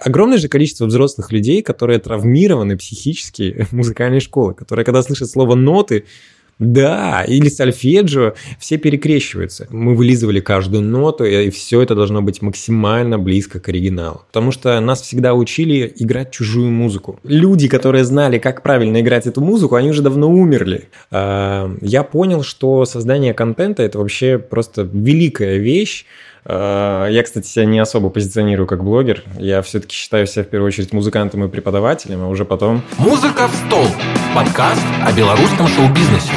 огромное же количество взрослых людей, которые травмированы психически музыкальной школы, которые, когда слышат слово ноты, да, или сольфеджио, все перекрещиваются. Мы вылизывали каждую ноту, и все это должно быть максимально близко к оригиналу. Потому что нас всегда учили играть чужую музыку. Люди, которые знали, как правильно играть эту музыку, они уже давно умерли. А, я понял, что создание контента – это вообще просто великая вещь, я, кстати, себя не особо позиционирую как блогер. Я все-таки считаю себя в первую очередь музыкантом и преподавателем, а уже потом... «Музыка в стол» – подкаст о белорусском шоу-бизнесе.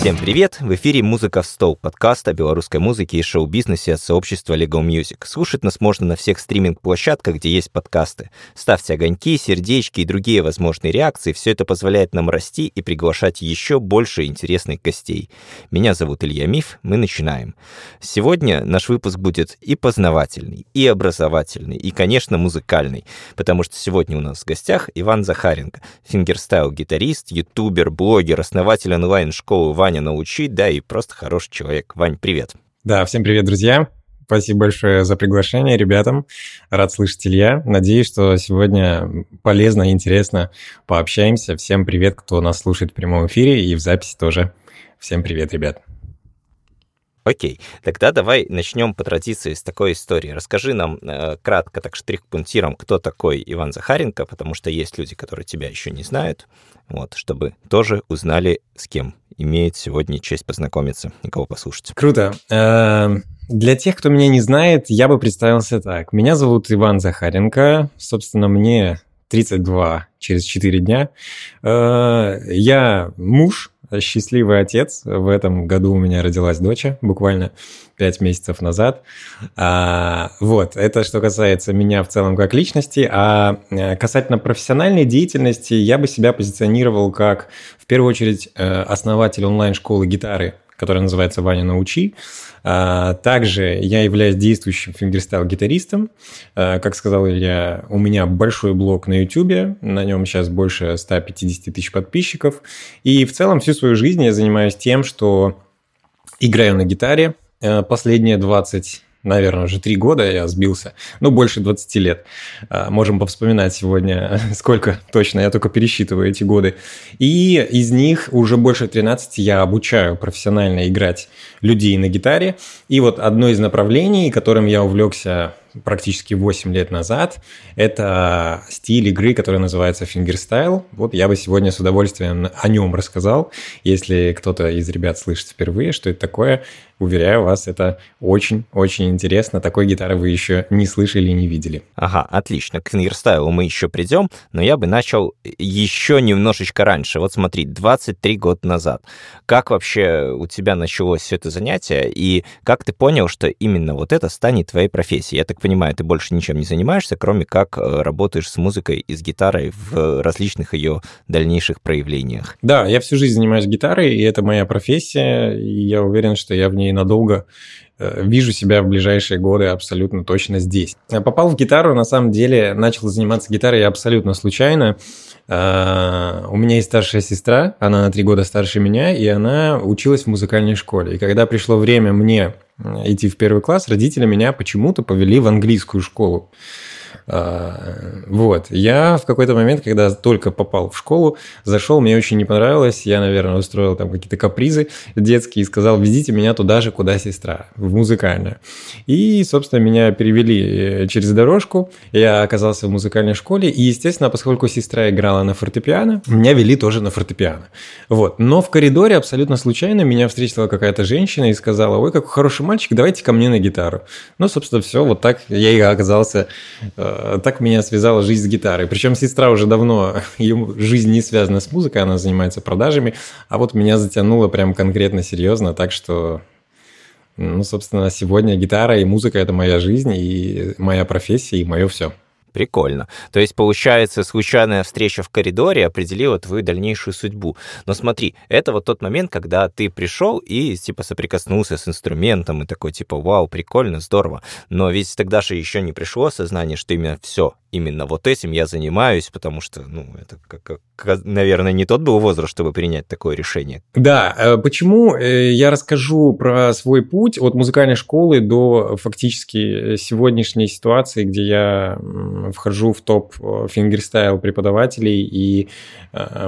Всем привет! В эфире «Музыка в стол» – подкаст о белорусской музыке и шоу-бизнесе от сообщества Lego Music. Слушать нас можно на всех стриминг-площадках, где есть подкасты. Ставьте огоньки, сердечки и другие возможные реакции. Все это позволяет нам расти и приглашать еще больше интересных гостей. Меня зовут Илья Миф, мы начинаем. Сегодня наш выпуск будет и познавательный, и образовательный, и, конечно, музыкальный, потому что сегодня у нас в гостях Иван Захаренко, фингерстайл-гитарист, ютубер, блогер, основатель онлайн-школы Ваня Ваня научит, да, и просто хороший человек. Вань, привет. Да, всем привет, друзья. Спасибо большое за приглашение ребятам. Рад слышать Илья. Надеюсь, что сегодня полезно и интересно пообщаемся. Всем привет, кто нас слушает в прямом эфире и в записи тоже. Всем привет, ребят. Окей, тогда давай начнем по традиции с такой истории. Расскажи нам э, кратко, так штрих-пунктиром, кто такой Иван Захаренко, потому что есть люди, которые тебя еще не знают, вот, чтобы тоже узнали, с кем имеет сегодня честь познакомиться и кого послушать. Круто. Эм, для тех, кто меня не знает, я бы представился так. Меня зовут Иван Захаренко. Собственно, мне 32 через 4 дня. Э, я муж, счастливый отец. В этом году у меня родилась дочь, буквально 5 месяцев назад. А, вот, это что касается меня в целом как личности. А э, касательно профессиональной деятельности, я бы себя позиционировал как, в первую очередь, э, основатель онлайн-школы гитары, которая называется «Ваня, научи». А, также я являюсь действующим фингерстайл-гитаристом. А, как сказал Илья, у меня большой блог на YouTube, на нем сейчас больше 150 тысяч подписчиков. И в целом всю свою жизнь я занимаюсь тем, что играю на гитаре. А, последние 20 наверное, уже три года я сбился, ну, больше 20 лет. А, можем повспоминать сегодня, сколько точно, я только пересчитываю эти годы. И из них уже больше 13 я обучаю профессионально играть людей на гитаре. И вот одно из направлений, которым я увлекся практически 8 лет назад. Это стиль игры, который называется фингерстайл. Вот я бы сегодня с удовольствием о нем рассказал. Если кто-то из ребят слышит впервые, что это такое, Уверяю вас, это очень-очень интересно. Такой гитары вы еще не слышали и не видели. Ага, отлично. К фингерстайлу мы еще придем, но я бы начал еще немножечко раньше. Вот смотри, 23 года назад. Как вообще у тебя началось все это занятие, и как ты понял, что именно вот это станет твоей профессией? Я так понимаю, ты больше ничем не занимаешься, кроме как э, работаешь с музыкой и с гитарой в различных ее дальнейших проявлениях. Да, я всю жизнь занимаюсь гитарой, и это моя профессия, и я уверен, что я в ней надолго э, вижу себя в ближайшие годы абсолютно точно здесь. Я попал в гитару, на самом деле, начал заниматься гитарой абсолютно случайно. Э, у меня есть старшая сестра, она на три года старше меня, и она училась в музыкальной школе. И когда пришло время мне идти в первый класс, родители меня почему-то повели в английскую школу. А, вот. Я в какой-то момент, когда только попал в школу, зашел, мне очень не понравилось. Я, наверное, устроил там какие-то капризы детские и сказал, везите меня туда же, куда сестра, в музыкальную. И, собственно, меня перевели э, через дорожку. Я оказался в музыкальной школе. И, естественно, поскольку сестра играла на фортепиано, меня вели тоже на фортепиано. Вот. Но в коридоре абсолютно случайно меня встретила какая-то женщина и сказала, ой, какой хороший мальчик, давайте ко мне на гитару. Ну, собственно, все, вот так я и оказался э, так меня связала жизнь с гитарой. Причем сестра уже давно, ее жизнь не связана с музыкой, она занимается продажами, а вот меня затянуло прям конкретно серьезно, так что ну, собственно, сегодня гитара и музыка — это моя жизнь, и моя профессия, и мое все. Прикольно. То есть, получается, случайная встреча в коридоре определила твою дальнейшую судьбу. Но смотри, это вот тот момент, когда ты пришел и, типа, соприкоснулся с инструментом и такой, типа, вау, прикольно, здорово. Но ведь тогда же еще не пришло осознание, что именно все, именно вот этим я занимаюсь, потому что, ну, это, как, как, наверное, не тот был возраст, чтобы принять такое решение. Да, э, почему э, я расскажу про свой путь от музыкальной школы до фактически сегодняшней ситуации, где я вхожу в топ э, фингерстайл преподавателей, и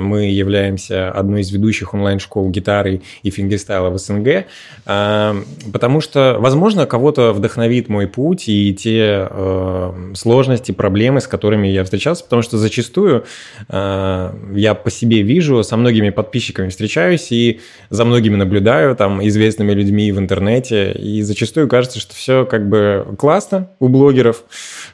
мы являемся одной из ведущих онлайн-школ гитары и фингерстайла в СНГ, потому что, возможно, кого-то вдохновит мой путь и те сложности, проблемы, проблемы, с которыми я встречался, потому что зачастую э, я по себе вижу, со многими подписчиками встречаюсь и за многими наблюдаю, там, известными людьми в интернете, и зачастую кажется, что все как бы классно у блогеров.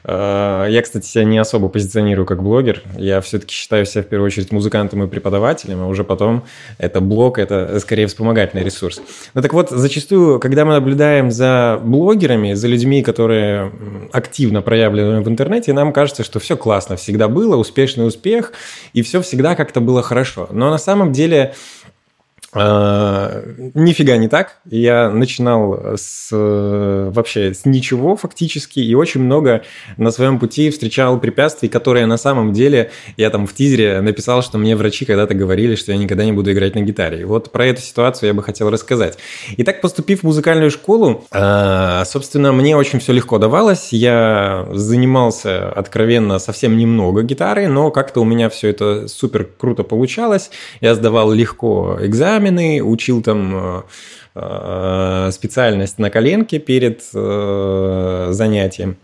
Э, я, кстати, себя не особо позиционирую как блогер, я все-таки считаю себя в первую очередь музыкантом и преподавателем, а уже потом это блог, это скорее вспомогательный ресурс. Ну так вот, зачастую, когда мы наблюдаем за блогерами, за людьми, которые активно проявлены в интернете, нам кажется, кажется, что все классно, всегда было, успешный успех, и все всегда как-то было хорошо. Но на самом деле нифига не так. Я начинал с вообще с ничего фактически и очень много на своем пути встречал препятствий, которые на самом деле я там в тизере написал, что мне врачи когда-то говорили, что я никогда не буду играть на гитаре. И вот про эту ситуацию я бы хотел рассказать. Итак, поступив в музыкальную школу, а, собственно, мне очень все легко давалось. Я занимался откровенно совсем немного гитарой, но как-то у меня все это супер круто получалось. Я сдавал легко экзамен экзамены, учил там э, э, специальность на коленке перед э, занятием.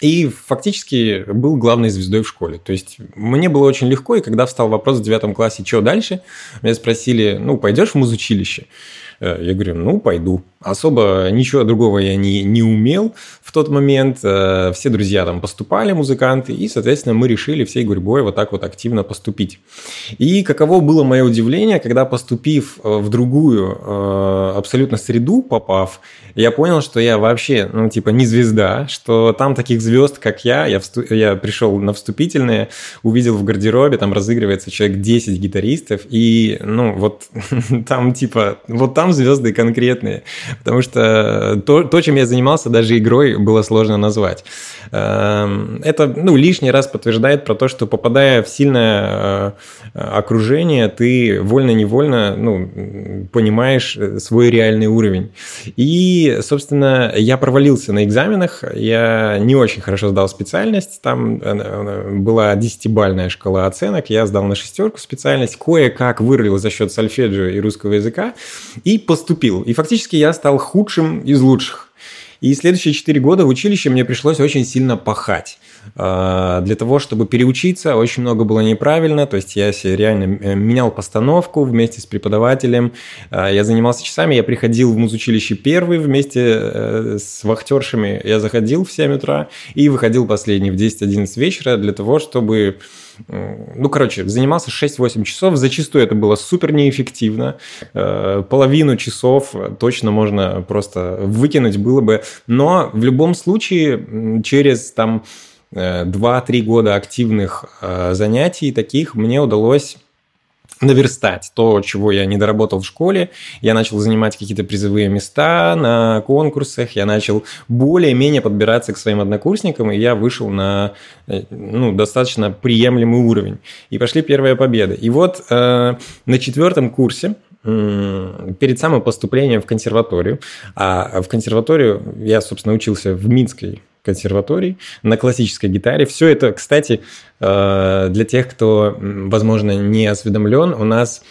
И фактически был главной звездой в школе. То есть мне было очень легко, и когда встал вопрос в девятом классе, что дальше, меня спросили, ну, пойдешь в музучилище? Я говорю, ну, пойду. Особо ничего другого я не, не умел в тот момент. Э, все друзья там поступали, музыканты, и, соответственно, мы решили всей гурьбой вот так вот активно поступить. И каково было мое удивление, когда поступив э, в другую э, абсолютно среду, попав, я понял, что я вообще, ну, типа, не звезда, что там таких звезд, как я, я, всту... я пришел на вступительные, увидел в гардеробе, там разыгрывается человек 10 гитаристов, и, ну, вот там, типа, вот там звезды конкретные. Потому что то, то, чем я занимался, даже игрой было сложно назвать. Эм, это ну, лишний раз подтверждает про то, что попадая в сильное э, окружение, ты вольно-невольно ну, понимаешь свой реальный уровень. И, собственно, я провалился на экзаменах, я не очень хорошо сдал специальность, там была десятибальная шкала оценок, я сдал на шестерку специальность, кое-как вырвал за счет сольфеджио и русского языка и поступил. И фактически я стал худшим из лучших. И следующие четыре года в училище мне пришлось очень сильно пахать. А, для того, чтобы переучиться, очень много было неправильно. То есть я реально э, менял постановку вместе с преподавателем. А, я занимался часами. Я приходил в музучилище первый вместе э, с вахтершами. Я заходил в 7 утра и выходил последний в 10-11 вечера для того, чтобы ну, короче, занимался 6-8 часов, зачастую это было супер неэффективно, э, половину часов точно можно просто выкинуть было бы, но в любом случае через там 2-3 э, года активных э, занятий таких мне удалось наверстать то, чего я не доработал в школе. Я начал занимать какие-то призовые места на конкурсах, я начал более-менее подбираться к своим однокурсникам, и я вышел на ну, достаточно приемлемый уровень. И пошли первые победы. И вот э, на четвертом курсе перед самым поступлением в консерваторию, а в консерваторию я, собственно, учился в Минской консерватории на классической гитаре. Все это, кстати, э, для тех, кто, возможно, не осведомлен, у нас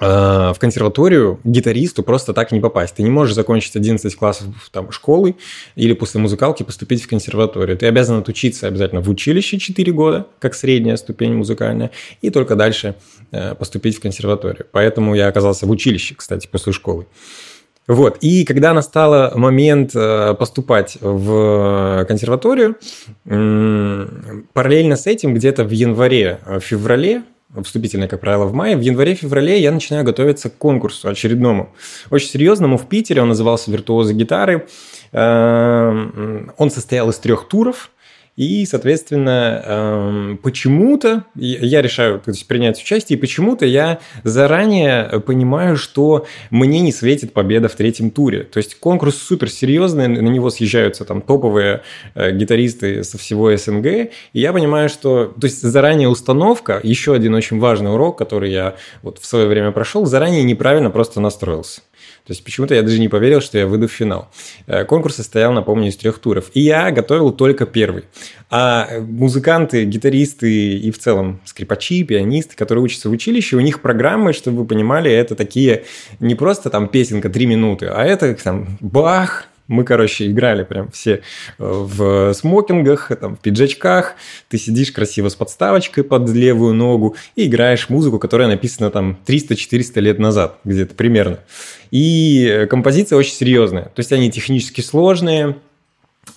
э, в консерваторию гитаристу просто так не попасть. Ты не можешь закончить 11 классов там, школы или после музыкалки поступить в консерваторию. Ты обязан отучиться обязательно в училище 4 года, как средняя ступень музыкальная, и только дальше э, поступить в консерваторию. Поэтому я оказался в училище, кстати, после школы. Вот. И когда настал момент э, поступать в консерваторию, параллельно с этим, где-то в январе-феврале, э, вступительное, как правило, в мае, в январе-феврале я начинаю готовиться к конкурсу очередному, очень серьезному в Питере, он назывался «Виртуозы гитары». Э, он состоял из трех туров – И, соответственно, эм, почему-то я решаю то есть, принять участие, и почему-то я заранее понимаю, что мне не светит победа в третьем туре. То есть конкурс супер серьезный, на него съезжаются там топовые э, гитаристы со всего СНГ, и я понимаю, что... То есть заранее установка, еще один очень важный урок, который я вот в свое время прошел, заранее неправильно просто настроился. То есть почему-то я даже не поверил, что я выйду в финал. Э, конкурс состоял, напомню, из трех туров. И я готовил только первый. А музыканты, гитаристы и в целом скрипачи, пианисты, которые учатся в училище, у них программы, чтобы вы понимали, это такие не просто там песенка три минуты, а это там бах, мы, короче, играли прям все э, в смокингах, там, в пиджачках. Ты сидишь красиво с подставочкой под левую ногу и играешь музыку, которая написана там 300-400 лет назад, где-то примерно. И э, композиция очень серьезная. То есть они технически сложные,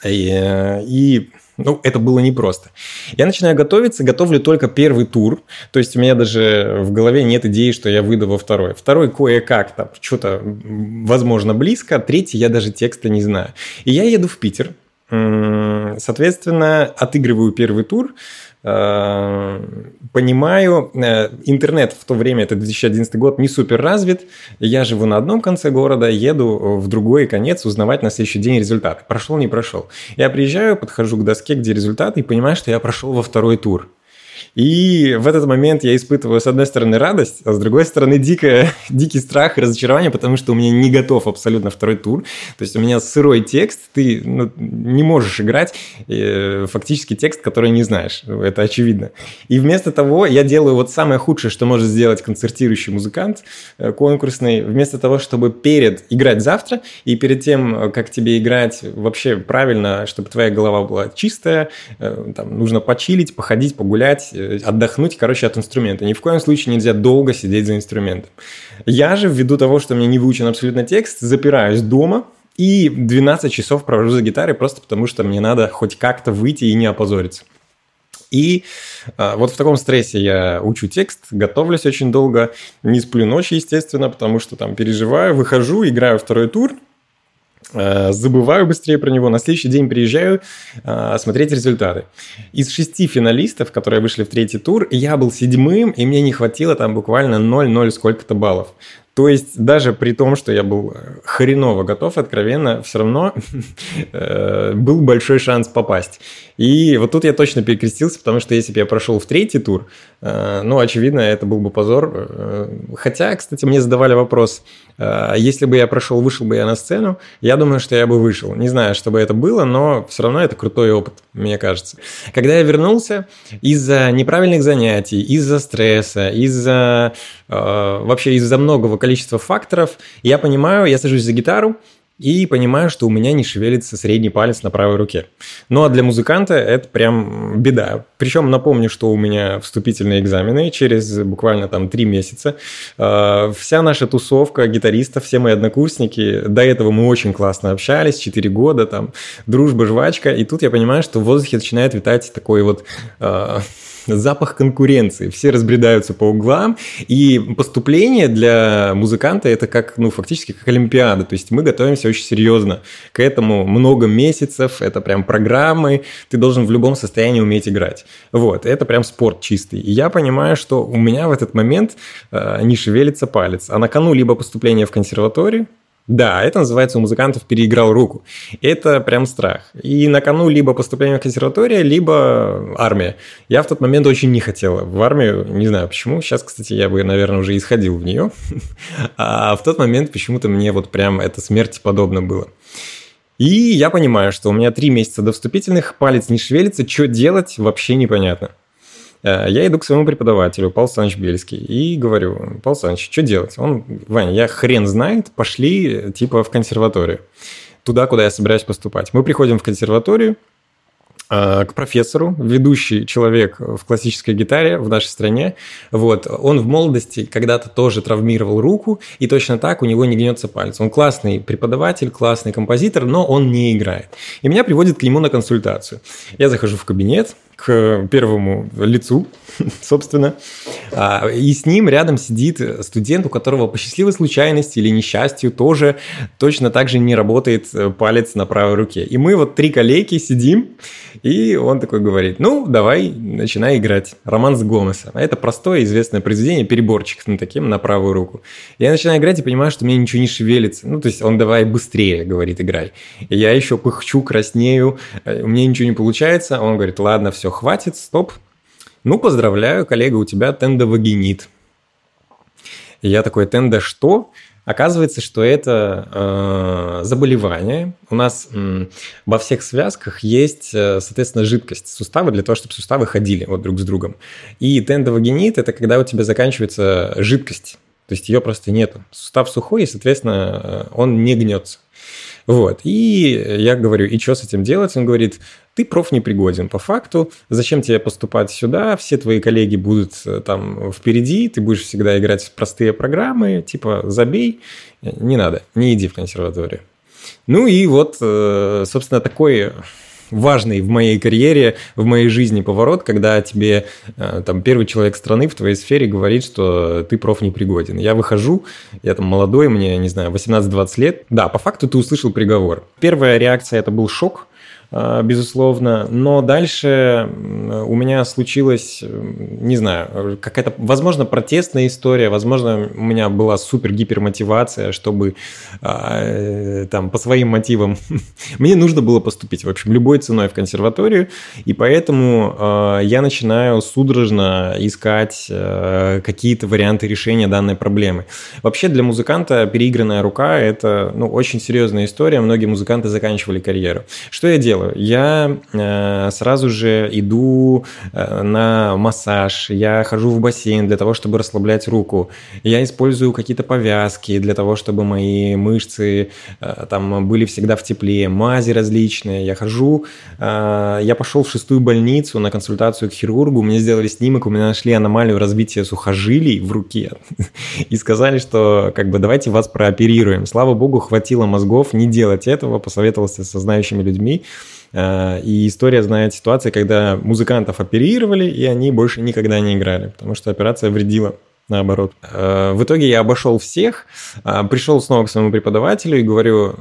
и, э, и ну, это было непросто. Я начинаю готовиться, готовлю только первый тур. То есть у меня даже в голове нет идеи, что я выйду во второй. Второй кое-как там что-то, возможно, близко. Третий я даже текста не знаю. И я еду в Питер. Соответственно, отыгрываю первый тур. Э, понимаю, э, интернет в то время, это 2011 год, не супер развит. Я живу на одном конце города, еду в другой конец узнавать на следующий день результаты. Прошел, не прошел. Я приезжаю, подхожу к доске, где результаты, и понимаю, что я прошел во второй тур. И в этот момент я испытываю, с одной стороны, радость, а с другой стороны, дикое, дикий страх и разочарование, потому что у меня не готов абсолютно второй тур. То есть у меня сырой текст, ты ну, не можешь играть э, фактически текст, который не знаешь. Это очевидно. И вместо того я делаю вот самое худшее, что может сделать концертирующий музыкант э, конкурсный. Вместо того, чтобы перед играть завтра и перед тем, как тебе играть вообще правильно, чтобы твоя голова была чистая, э, там, нужно почилить, походить, погулять, Э, отдохнуть, короче, от инструмента. Ни в коем случае нельзя долго сидеть за инструментом. Я же, ввиду того, что мне не выучен абсолютно текст, запираюсь дома, и 12 часов провожу за гитарой просто потому, что мне надо хоть как-то выйти и не опозориться. И а, вот в таком стрессе я учу текст, готовлюсь очень долго, не сплю ночи, естественно, потому что там переживаю, выхожу, играю второй тур, забываю быстрее про него, на следующий день приезжаю э, смотреть результаты. Из шести финалистов, которые вышли в третий тур, я был седьмым, и мне не хватило там буквально 0-0 сколько-то баллов. То есть даже при том, что я был э, хреново готов, откровенно, все равно э, был большой шанс попасть. И вот тут я точно перекрестился, потому что если бы я прошел в третий тур, э, ну, очевидно, это был бы позор. Хотя, кстати, мне задавали вопрос, если бы я прошел, вышел бы я на сцену, я думаю, что я бы вышел. Не знаю, что бы это было, но все равно это крутой опыт, мне кажется. Когда я вернулся, из-за неправильных занятий, из-за стресса, из-за вообще из-за многого количество факторов. Я понимаю, я сажусь за гитару, и понимаю, что у меня не шевелится средний палец на правой руке. Ну а для музыканта это прям беда. Причем напомню, что у меня вступительные экзамены через буквально там три месяца. А, вся наша тусовка гитаристов, все мои однокурсники, до этого мы очень классно общались, 4 года, там дружба, жвачка. И тут я понимаю, что в воздухе начинает витать такой вот а, запах конкуренции. Все разбредаются по углам, и поступление для музыканта это как, ну, фактически как Олимпиада. То есть мы готовимся очень серьезно к этому много месяцев, это прям программы, ты должен в любом состоянии уметь играть. Вот, это прям спорт чистый. И я понимаю, что у меня в этот момент э, не шевелится палец. А на кону либо поступление в консерваторию, да, это называется у музыкантов переиграл руку. Это прям страх. И на кону либо поступление в консерваторию, либо армия. Я в тот момент очень не хотел в армию, не знаю почему. Сейчас, кстати, я бы, наверное, уже исходил в нее. А в тот момент почему-то мне вот прям это смерти подобно было. И я понимаю, что у меня три месяца до вступительных, палец не шевелится, что делать вообще непонятно. Э, я иду к своему преподавателю, Павел Саныч Бельский, и говорю, Павел Саныч, что делать? Он, Ваня, я хрен знает, пошли типа в консерваторию, туда, куда я собираюсь поступать. Мы приходим в консерваторию, э, к профессору, ведущий человек в классической гитаре в нашей стране. Вот. Он в молодости когда-то тоже травмировал руку, и точно так у него не гнется палец. Он классный преподаватель, классный композитор, но он не играет. И меня приводит к нему на консультацию. Я захожу в кабинет, к первому лицу, собственно. А, и с ним рядом сидит студент, у которого по счастливой случайности или несчастью тоже точно так же не работает э, палец на правой руке. И мы вот три коллеги сидим, и он такой говорит, ну, давай, начинай играть. Роман с Гомеса. А это простое известное произведение, переборчик на таким на правую руку. Я начинаю играть и понимаю, что у меня ничего не шевелится. Ну, то есть он давай быстрее, говорит, играй. И я еще пыхчу, краснею, э, у меня ничего не получается. Он говорит, ладно, все, хватит, стоп. Ну, поздравляю, коллега, у тебя тендовагинит. И я такой, тенда что? Оказывается, что это э, заболевание. У нас э, во всех связках есть, э, соответственно, жидкость суставы для того, чтобы суставы ходили вот друг с другом. И тендовагинит – это когда у тебя заканчивается жидкость. То есть ее просто нету. Сустав сухой, и, соответственно, э, он не гнется. Вот. И я говорю, и что с этим делать? Он говорит, ты проф непригоден по факту, зачем тебе поступать сюда, все твои коллеги будут э, там впереди, ты будешь всегда играть в простые программы, типа забей, не надо, не иди в консерваторию. Ну и вот, э, собственно, такой важный в моей карьере, в моей жизни поворот, когда тебе э, там первый человек страны в твоей сфере говорит, что ты проф непригоден. Я выхожу, я там молодой, мне, не знаю, 18-20 лет. Да, по факту ты услышал приговор. Первая реакция это был шок, безусловно. Но дальше у меня случилась, не знаю, какая-то, возможно, протестная история, возможно, у меня была супер-гипер мотивация, чтобы а, э, там по своим мотивам мне нужно было поступить, в общем, любой ценой в консерваторию, и поэтому а, я начинаю судорожно искать какие-то варианты решения данной проблемы. Вообще для музыканта переигранная рука – это ну, очень серьезная история, многие музыканты заканчивали карьеру. Что я делаю? Я э, сразу же иду э, на массаж, я хожу в бассейн для того, чтобы расслаблять руку. Я использую какие-то повязки для того, чтобы мои мышцы э, там были всегда в тепле, мази различные. Я хожу, я пошел в шестую больницу на консультацию к хирургу, мне сделали снимок, у меня нашли аномалию развития сухожилий в руке и сказали, что как бы давайте вас прооперируем. Слава богу, хватило мозгов не делать этого, посоветовался со знающими людьми. Э, и история знает ситуации, когда музыкантов оперировали, и они больше никогда не играли, потому что операция вредила наоборот. Э, в итоге я обошел всех, э, пришел снова к своему преподавателю и говорю,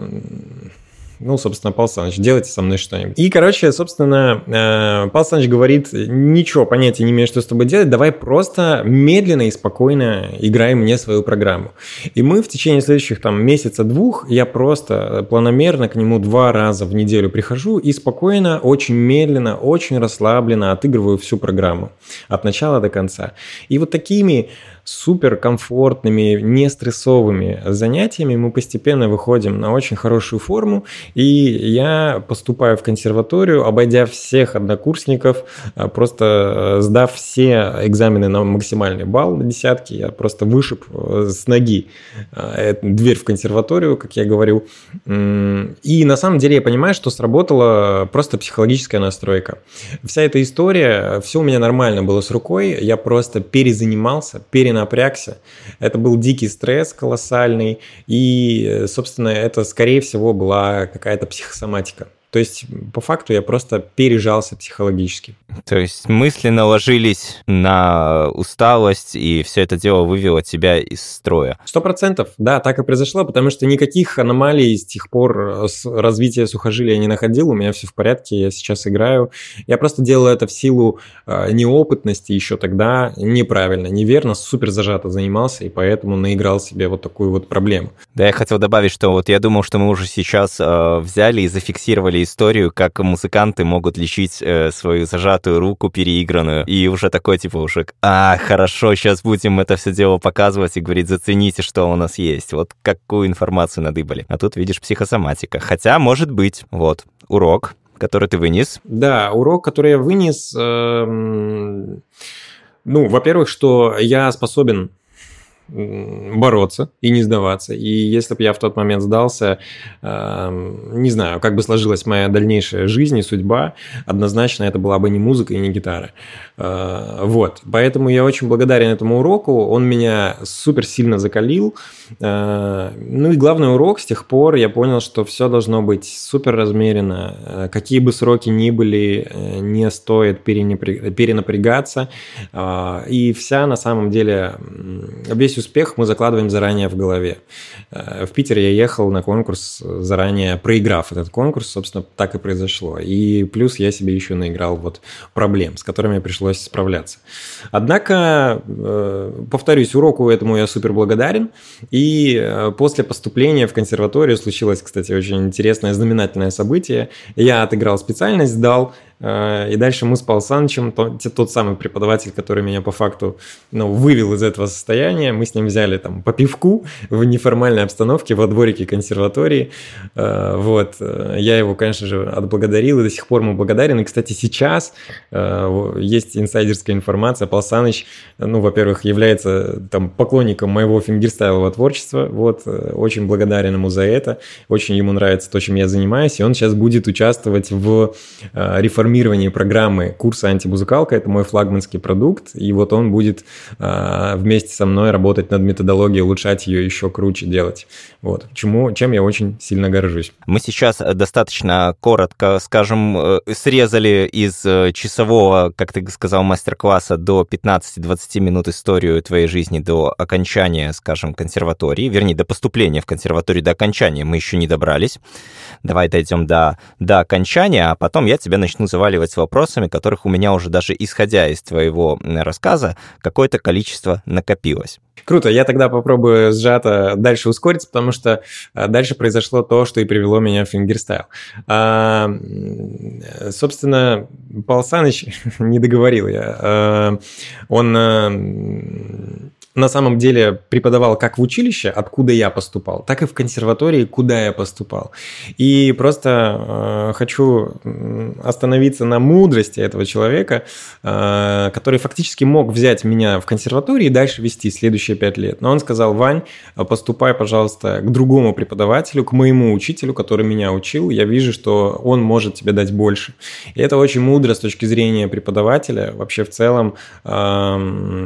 ну, собственно, Павел Саныч, делайте со мной что-нибудь. И, короче, собственно, э, Павел Саныч говорит, ничего, понятия не имею, что с тобой делать, давай просто медленно и спокойно играй мне свою программу. И мы в течение следующих там месяца-двух, я просто планомерно к нему два раза в неделю прихожу и спокойно, очень медленно, очень расслабленно отыгрываю всю программу от начала до конца. И вот такими супер комфортными, не стрессовыми занятиями мы постепенно выходим на очень хорошую форму. И я поступаю в консерваторию, обойдя всех однокурсников, а, просто э, сдав все экзамены на максимальный балл на десятки, я просто вышиб э, с ноги э, дверь в консерваторию, как я говорю. И на самом деле я понимаю, что сработала просто психологическая настройка. Вся эта история, все у меня нормально было с рукой, я просто перезанимался, перенапрягся напрягся. Это был дикий стресс колоссальный, и, собственно, это, скорее всего, была какая-то психосоматика. То есть, по факту, я просто пережался психологически. То есть мысли наложились на усталость, и все это дело вывело тебя из строя. Сто процентов, да, так и произошло, потому что никаких аномалий с тех пор с развития сухожилия не находил, у меня все в порядке, я сейчас играю. Я просто делал это в силу э, неопытности еще тогда, неправильно, неверно, супер зажато занимался, и поэтому наиграл себе вот такую вот проблему. Да, я хотел добавить, что вот я думал, что мы уже сейчас э, взяли и зафиксировали историю, как музыканты могут лечить э, свою зажатую руку переигранную. И уже такой, типа, уже, а, хорошо, сейчас будем это все дело показывать и говорить, зацените, что у нас есть. Вот какую информацию надыбали. А тут, видишь, психосоматика. Хотя, может быть, вот, урок, который ты вынес. Да, урок, который я вынес, э, ну, во-первых, что я способен бороться и не сдаваться. И если бы я в тот момент сдался, эм, не знаю, как бы сложилась моя дальнейшая жизнь и судьба, однозначно это была бы не музыка и не гитара. Э, вот. Поэтому я очень благодарен этому уроку. Он меня супер сильно закалил. Э, ну и главный урок с тех пор я понял, что все должно быть супер размеренно. Э, какие бы сроки ни были, не стоит перенапрягаться. И вся на самом деле, весь успех мы закладываем заранее в голове. В Питер я ехал на конкурс заранее, проиграв этот конкурс, собственно, так и произошло. И плюс я себе еще наиграл вот проблем, с которыми пришлось справляться. Однако, э, повторюсь, уроку этому я супер благодарен. И э, после поступления в консерваторию случилось, кстати, очень интересное знаменательное событие. Я отыграл специальность, сдал, Э, и дальше мы с Павлом Санычем, тот, тот самый преподаватель, который меня по факту ну, вывел из этого состояния, мы с ним взяли там по пивку в неформальной обстановке во дворике консерватории. Э, вот. Я его, конечно же, отблагодарил, и до сих пор ему благодарен. И, кстати, сейчас э, есть инсайдерская информация. Павел Саныч, ну, во-первых, является там поклонником моего фингерстайлового творчества. Вот. Очень благодарен ему за это. Очень ему нравится то, чем я занимаюсь. И он сейчас будет участвовать в реформировании формировании программы курса «Антимузыкалка». Это мой флагманский продукт, и вот он будет э, вместе со мной работать над методологией, улучшать ее еще круче делать. Вот. Чему, чем я очень сильно горжусь. Мы сейчас достаточно коротко, скажем, э, срезали из э, часового, как ты сказал, мастер-класса до 15-20 минут историю твоей жизни до окончания, скажем, консерватории, вернее, до поступления в консерваторию, до окончания мы еще не добрались. Давай дойдем до, до окончания, а потом я тебя начну заваливать вопросами, которых у меня уже даже исходя из твоего рассказа какое-то количество накопилось. Круто, я тогда попробую сжато дальше ускориться, потому что а, дальше произошло то, что и привело меня в фингерстайл. А, собственно, Павел Саныч не договорил я. А, он а, на самом деле преподавал как в училище, откуда я поступал, так и в консерватории, куда я поступал. И просто э, хочу остановиться на мудрости этого человека, э, который фактически мог взять меня в консерватории и дальше вести следующие пять лет. Но он сказал, Вань, поступай, пожалуйста, к другому преподавателю, к моему учителю, который меня учил. Я вижу, что он может тебе дать больше. И это очень мудро с точки зрения преподавателя, вообще в целом, э,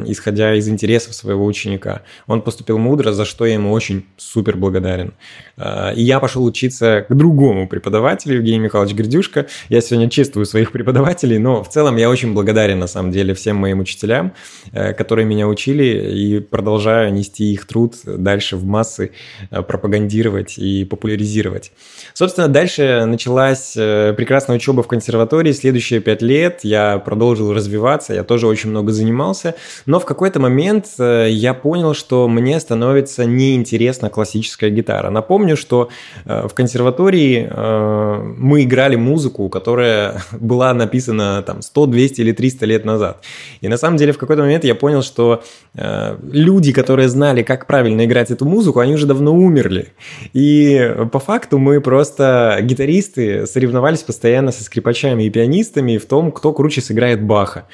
исходя из интересов своего своего ученика. Он поступил мудро, за что я ему очень супер благодарен. А, и я пошел учиться к другому преподавателю, Евгений Михайлович Гридюшко. Я сегодня чествую своих преподавателей, но в целом я очень благодарен, на самом деле, всем моим учителям, э, которые меня учили, и продолжаю нести их труд дальше в массы, э, пропагандировать и популяризировать. Собственно, дальше началась э, прекрасная учеба в консерватории. Следующие пять лет я продолжил развиваться, я тоже очень много занимался, но в какой-то момент я понял, что мне становится неинтересна классическая гитара. Напомню, что э, в консерватории э, мы играли музыку, которая была написана там 100, 200 или 300 лет назад. И на самом деле в какой-то момент я понял, что э, люди, которые знали, как правильно играть эту музыку, они уже давно умерли. И по факту мы просто гитаристы соревновались постоянно со скрипачами и пианистами в том, кто круче сыграет Баха.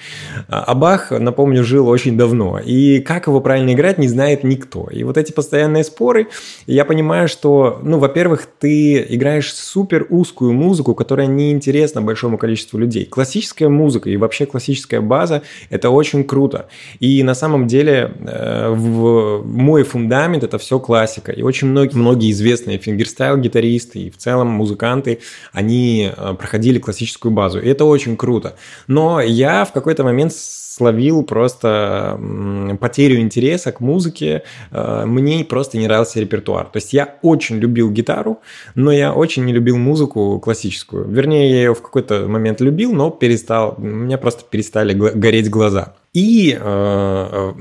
А Бах, напомню, жил очень давно. И как его правильно играть, не знает никто. И вот эти постоянные споры, я понимаю, что, ну, во-первых, ты играешь супер узкую музыку, которая не интересна большому количеству людей. Классическая музыка и вообще классическая база – это очень круто. И на самом деле э, в мой фундамент – это все классика. И очень многие, многие известные фингерстайл-гитаристы и в целом музыканты, они э, проходили классическую базу. И это очень круто. Но я в какой-то момент словил просто потерю интереса к музыке. Э, мне просто не нравился репертуар. То есть я очень любил гитару, но я очень не любил музыку классическую. Вернее, я ее в какой-то момент любил, но перестал, у меня просто перестали гореть глаза. И э,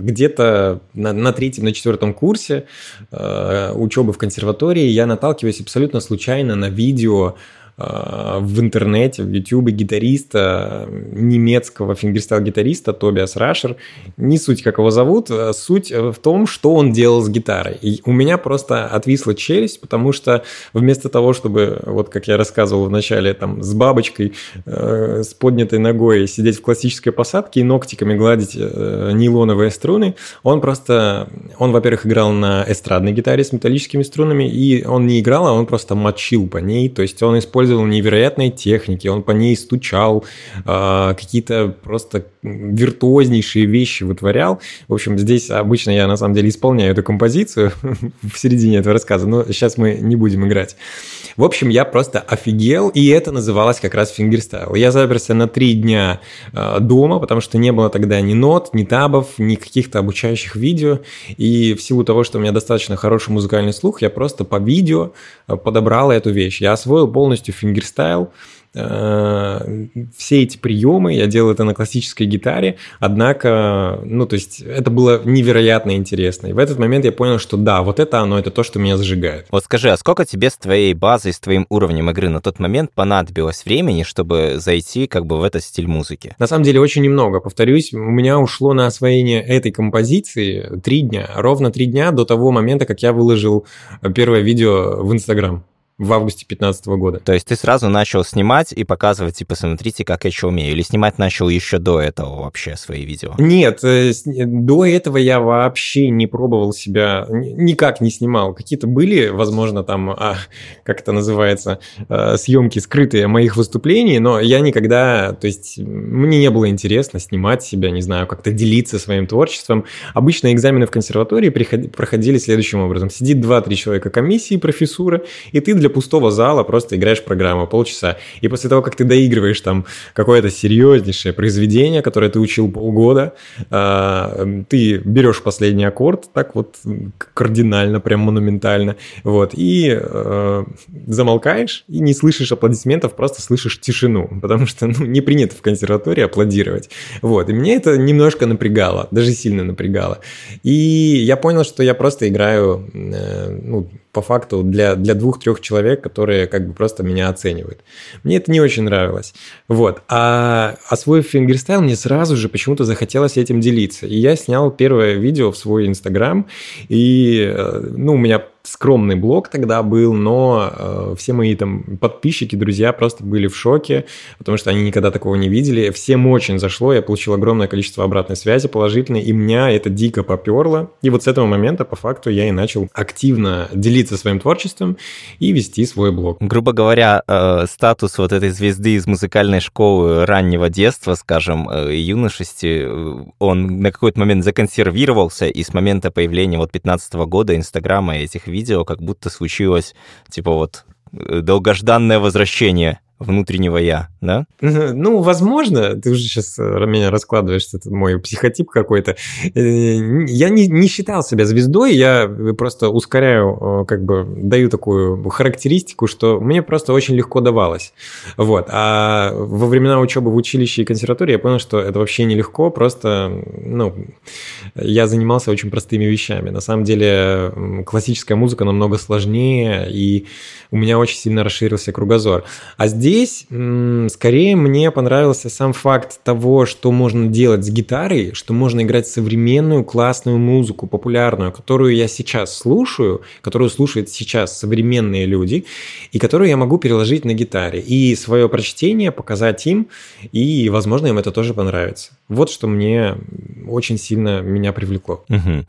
где-то на, на третьем, на четвертом курсе э, учебы в консерватории я наталкиваюсь абсолютно случайно на видео в интернете, в YouTube гитариста, немецкого фингерстайл-гитариста Тобиас Рашер. Не суть, как его зовут, а суть в том, что он делал с гитарой. И у меня просто отвисла челюсть, потому что вместо того, чтобы, вот как я рассказывал в начале, там, с бабочкой, э, с поднятой ногой сидеть в классической посадке и ногтиками гладить э, нейлоновые струны, он просто, он, во-первых, играл на эстрадной гитаре с металлическими струнами, и он не играл, а он просто мочил по ней, то есть он использовал невероятные техники, он по ней стучал, э, какие-то просто виртуознейшие вещи вытворял. В общем, здесь обычно я на самом деле исполняю эту композицию в середине этого рассказа, но сейчас мы не будем играть. В общем, я просто офигел, и это называлось как раз фингерстайл. Я заперся на три дня э, дома, потому что не было тогда ни нот, ни табов, ни каких-то обучающих видео, и в силу того, что у меня достаточно хороший музыкальный слух, я просто по видео э, подобрал эту вещь. Я освоил полностью фингерстайл, все эти приемы, я делал это на классической гитаре, однако, ну, то есть это было невероятно интересно. И в этот момент я понял, что да, вот это оно, это то, что меня зажигает. Вот скажи, а сколько тебе с твоей базой, с твоим уровнем игры на тот момент понадобилось времени, чтобы зайти как бы в этот стиль музыки? На самом деле очень немного. Повторюсь, у меня ушло на освоение этой композиции три дня, ровно три дня до того момента, как я выложил первое видео в Инстаграм в августе 2015 года. То есть ты сразу начал снимать и показывать, типа, смотрите, как я что умею? Или снимать начал еще до этого вообще свои видео? Нет, э, до этого я вообще не пробовал себя, никак не снимал. Какие-то были, возможно, там, а, как это называется, а, съемки скрытые моих выступлений, но я никогда, то есть мне не было интересно снимать себя, не знаю, как-то делиться своим творчеством. Обычно экзамены в консерватории проходили следующим образом. Сидит 2-3 человека комиссии, профессура, и ты для пустого зала просто играешь программу полчаса. И после того, как ты доигрываешь там какое-то серьезнейшее произведение, которое ты учил полгода, а, ты берешь последний аккорд, так вот кардинально, прям монументально, вот, и э, замолкаешь, и не слышишь аплодисментов, просто слышишь тишину, потому что, ну, не принято в консерватории аплодировать. Вот, и мне это немножко напрягало, даже сильно напрягало. И я понял, что я просто играю, э, ну, по факту для, для двух-трех человек, которые как бы просто меня оценивают. Мне это не очень нравилось. Вот. А освоив фингерстайл, мне сразу же почему-то захотелось этим делиться. И я снял первое видео в свой Инстаграм, и э, ну, у меня скромный блог тогда был, но э, все мои там подписчики, друзья просто были в шоке, потому что они никогда такого не видели. Всем очень зашло, я получил огромное количество обратной связи положительной, и меня это дико поперло. И вот с этого момента, по факту, я и начал активно делиться своим творчеством и вести свой блог. Грубо говоря, э, статус вот этой звезды из музыкальной школы раннего детства, скажем, э, юношести, э, он на какой-то момент законсервировался, и с момента появления вот 15 года Инстаграма и этих видео, как будто случилось, типа вот, э, долгожданное возвращение внутреннего я, да? Ну, возможно, ты уже сейчас э, меня раскладываешь, это мой психотип какой-то. Э, я не, не считал себя звездой, я просто ускоряю, как бы даю такую характеристику, что мне просто очень легко давалось. Вот. А во времена учебы в училище и консерватории я понял, что это вообще нелегко, просто, ну, я занимался очень простыми вещами. На самом деле классическая музыка намного сложнее, и у меня очень сильно расширился кругозор. А здесь здесь скорее мне понравился сам факт того, что можно делать с гитарой, что можно играть современную классную музыку, популярную, которую я сейчас слушаю, которую слушают сейчас современные люди, и которую я могу переложить на гитаре. И свое прочтение показать им, и, возможно, им это тоже понравится. Вот что мне очень сильно меня привлекло. Угу.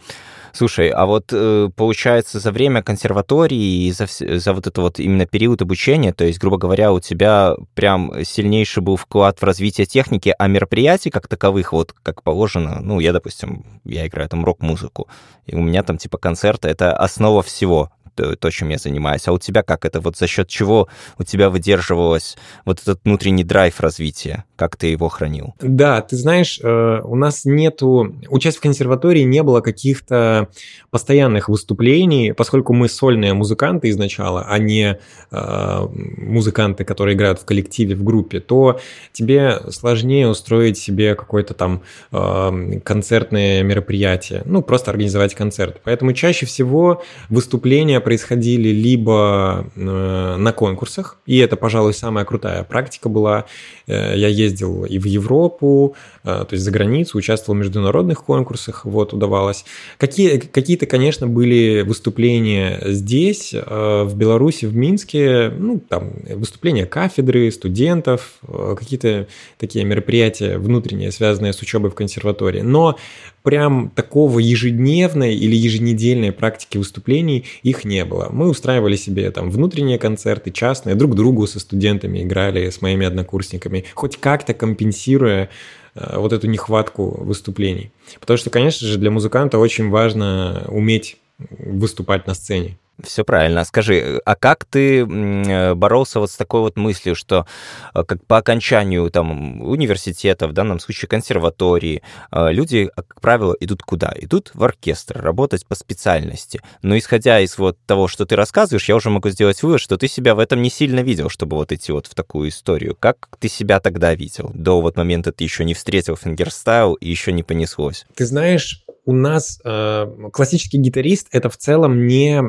Слушай, а вот э, получается за время консерватории и за, за вот это вот именно период обучения, то есть, грубо говоря, у тебя прям сильнейший был вклад в развитие техники, а мероприятий как таковых, вот как положено, ну, я, допустим, я играю там рок-музыку, и у меня там типа концерты — это основа всего то, чем я занимаюсь. А у тебя как? Это вот за счет чего у тебя выдерживалось вот этот внутренний драйв развития? Как ты его хранил? Да, ты знаешь, э, у нас нету... Участь в консерватории не было каких-то постоянных выступлений, поскольку мы сольные музыканты изначала, а не э, музыканты, которые играют в коллективе, в группе, то тебе сложнее устроить себе какое-то там э, концертное мероприятие, ну, просто организовать концерт. Поэтому чаще всего выступления происходили либо э, на конкурсах, и это, пожалуй, самая крутая практика была. Э, я ездил и в Европу, то есть за границу, участвовал в международных конкурсах, вот, удавалось. Какие, какие-то, конечно, были выступления здесь, в Беларуси, в Минске, ну, там, выступления кафедры, студентов, какие-то такие мероприятия внутренние, связанные с учебой в консерватории. Но прям такого ежедневной или еженедельной практики выступлений их не было. Мы устраивали себе там внутренние концерты, частные, друг другу со студентами играли, с моими однокурсниками, хоть как-то компенсируя э, вот эту нехватку выступлений. Потому что, конечно же, для музыканта очень важно уметь выступать на сцене. Все правильно. Скажи, а как ты э, боролся вот с такой вот мыслью, что э, как по окончанию там университета, в данном случае консерватории, э, люди, как правило, идут куда? Идут в оркестр, работать по специальности. Но исходя из вот того, что ты рассказываешь, я уже могу сделать вывод, что ты себя в этом не сильно видел, чтобы вот идти вот в такую историю. Как ты себя тогда видел? До вот момента ты еще не встретил фингерстайл и еще не понеслось. Ты знаешь, у нас э, классический гитарист это в целом не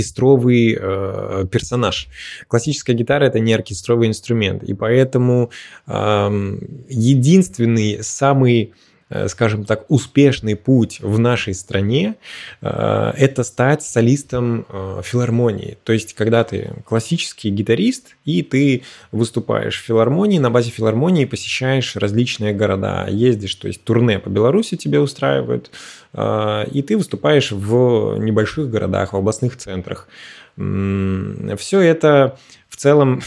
оркестровый э, персонаж. Классическая гитара это не оркестровый инструмент, и поэтому э, единственный самый скажем так, успешный путь в нашей стране э, – это стать солистом э, филармонии. То есть, когда ты классический гитарист, и ты выступаешь в филармонии, на базе филармонии посещаешь различные города, ездишь, то есть турне по Беларуси тебе устраивают, и ты выступаешь в небольших городах, в областных центрах. Все это в целом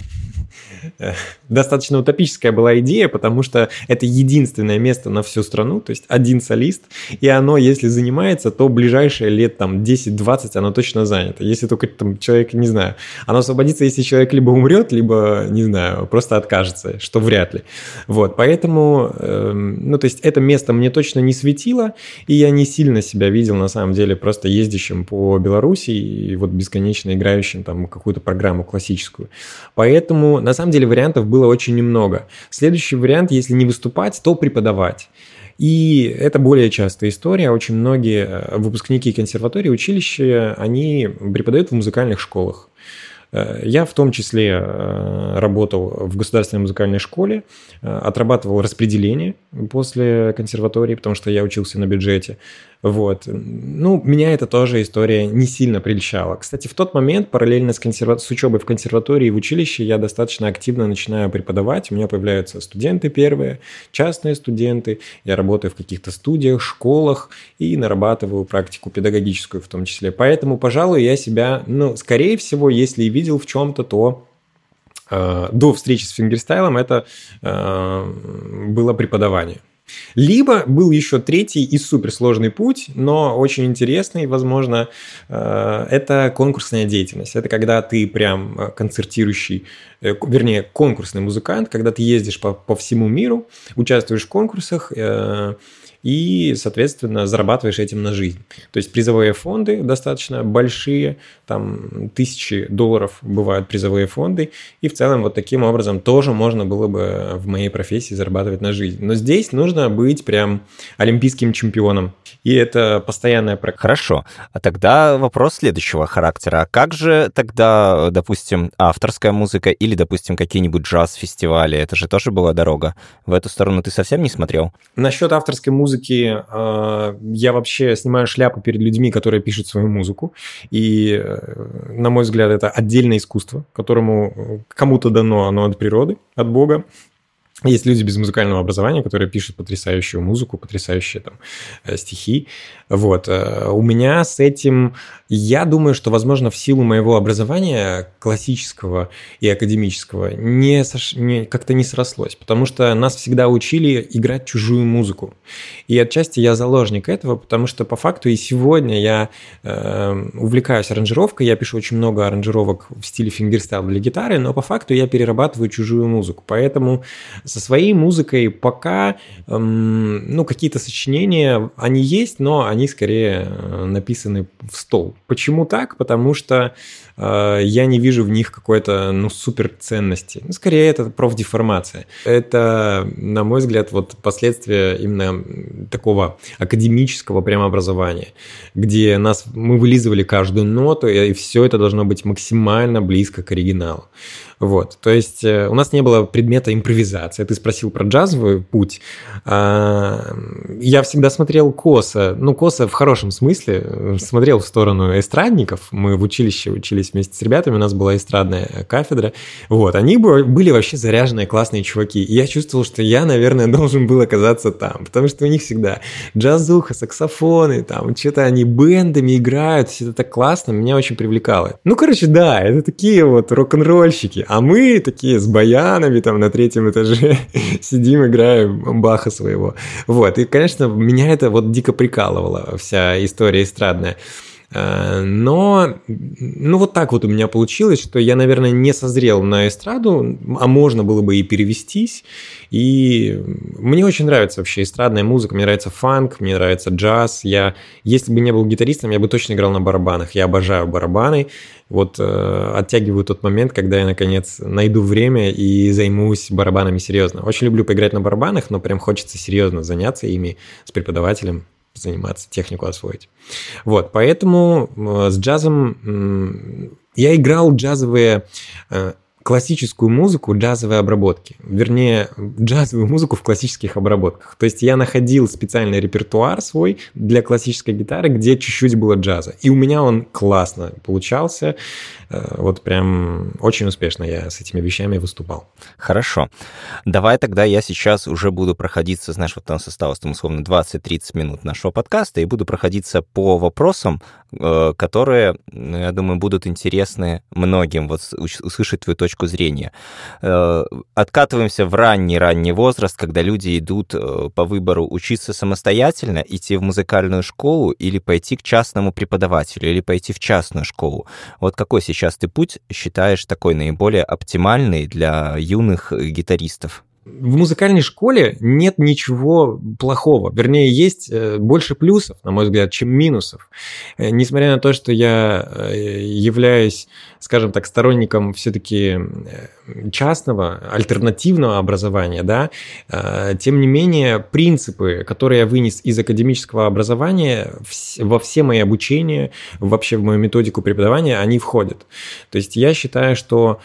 достаточно утопическая была идея, потому что это единственное место на всю страну, то есть один солист, и оно, если занимается, то ближайшие лет там 10-20 оно точно занято. Если только там человек, не знаю, оно освободится, если человек либо умрет, либо, не знаю, просто откажется, что вряд ли. Вот, поэтому, э, ну, то есть это место мне точно не светило, и я не сильно себя видел, на самом деле, просто ездящим по Беларуси и вот бесконечно играющим там какую-то программу классическую. Поэтому, на самом деле вариантов было очень немного. Следующий вариант, если не выступать, то преподавать. И это более частая история. Очень многие э, выпускники консерватории, училища, они преподают в музыкальных школах. Э, я в том числе э, работал в государственной музыкальной школе, отрабатывал распределение после консерватории, потому что я учился на бюджете. Вот. Ну, меня эта тоже история не сильно прельщала. Кстати, в тот момент, параллельно с, консерва... с учебой в консерватории и в училище, я достаточно активно начинаю преподавать. У меня появляются студенты первые, частные студенты. Я работаю в каких-то студиях, школах и нарабатываю практику педагогическую в том числе. Поэтому, пожалуй, я себя, ну, скорее всего, если и видел в чем-то, то э, до встречи с фингерстайлом это э, было преподавание. Либо был еще третий и суперсложный путь, но очень интересный, возможно, э, это конкурсная деятельность. Это когда ты прям э, концертирующий, э, вернее, конкурсный музыкант, когда ты ездишь по, по всему миру, участвуешь в конкурсах, и, соответственно, зарабатываешь этим на жизнь. То есть призовые фонды достаточно большие, там тысячи долларов бывают призовые фонды, и в целом вот таким образом тоже можно было бы в моей профессии зарабатывать на жизнь. Но здесь нужно быть прям олимпийским чемпионом, и это постоянная практика. Хорошо, а тогда вопрос следующего характера. А как же тогда, допустим, авторская музыка или, допустим, какие-нибудь джаз-фестивали? Это же тоже была дорога. В эту сторону ты совсем не смотрел? Насчет авторской музыки музыки э, я вообще снимаю шляпу перед людьми, которые пишут свою музыку. И, э, на мой взгляд, это отдельное искусство, которому кому-то дано оно от природы, от Бога. Есть люди без музыкального образования, которые пишут потрясающую музыку, потрясающие там э, стихи. Вот. Э, у меня с этим, я думаю, что, возможно, в силу моего образования классического и академического не, сош... не как-то не срослось, потому что нас всегда учили играть чужую музыку. И отчасти я заложник этого, потому что по факту и сегодня я э, увлекаюсь аранжировкой, я пишу очень много аранжировок в стиле фингерстайл для гитары, но по факту я перерабатываю чужую музыку. Поэтому со своей музыкой пока, э, ну, какие-то сочинения, они есть, но они скорее э, написаны в стол. Почему так? Потому что э, я не вижу в них какой-то, ну, суперценности. Ну, скорее, это профдеформация. Это, на мой взгляд, вот последствия именно такого академического прямо образования, где нас, мы вылизывали каждую ноту, и все это должно быть максимально близко к оригиналу. Вот, то есть э, у нас не было предмета импровизации. Ты спросил про джазовый путь. А, я всегда смотрел косо, ну косо в хорошем смысле, смотрел в сторону эстрадников. Мы в училище учились вместе с ребятами, у нас была эстрадная кафедра. Вот, они были вообще заряженные классные чуваки. И я чувствовал, что я, наверное, должен был оказаться там, потому что у них всегда джазуха, саксофоны, там что-то они бендами играют, все это так классно, меня очень привлекало. Ну, короче, да, это такие вот рок-н-ролльщики. А мы такие с баянами там на третьем этаже сидим, играем Баха своего. Вот, и, конечно, меня это вот дико прикалывало, вся история эстрадная. Э, но, ну вот так вот у меня получилось, что я, наверное, не созрел на эстраду, а можно было бы и перевестись. И мне очень нравится вообще эстрадная музыка, мне нравится фанк, мне нравится джаз. Я, если бы не был гитаристом, я бы точно играл на барабанах. Я обожаю барабаны. Вот э, оттягиваю тот момент, когда я, наконец, найду время и займусь барабанами серьезно. Очень люблю поиграть на барабанах, но прям хочется серьезно заняться ими с преподавателем заниматься, технику освоить. Вот, поэтому э, с джазом я играл джазовые э, классическую музыку джазовой обработки. Вернее, джазовую музыку в классических обработках. То есть я находил специальный репертуар свой для классической гитары, где чуть-чуть было джаза. И у меня он классно получался. Э, вот прям очень успешно я с этими вещами выступал. Хорошо. Давай тогда я сейчас уже буду проходиться, знаешь, вот у нас осталось там условно 20-30 минут нашего подкаста, и буду проходиться по вопросам, э, которые, я думаю, будут интересны многим, вот услышать твою точку зрения. Э, откатываемся в ранний-ранний возраст, когда люди идут по выбору учиться самостоятельно, идти в музыкальную школу или пойти к частному преподавателю, или пойти в частную школу. Вот какой сейчас ты путь считаешь такой наиболее оптимальный для юных гитаристов? В музыкальной школе нет ничего плохого. Вернее, есть э, больше плюсов, на мой взгляд, чем минусов. Э, несмотря на то, что я э, являюсь, скажем так, сторонником все-таки частного, альтернативного образования, да, тем не менее, принципы, которые я вынес из академического образования во все мои обучения, вообще в мою методику преподавания, они входят. То есть я считаю, что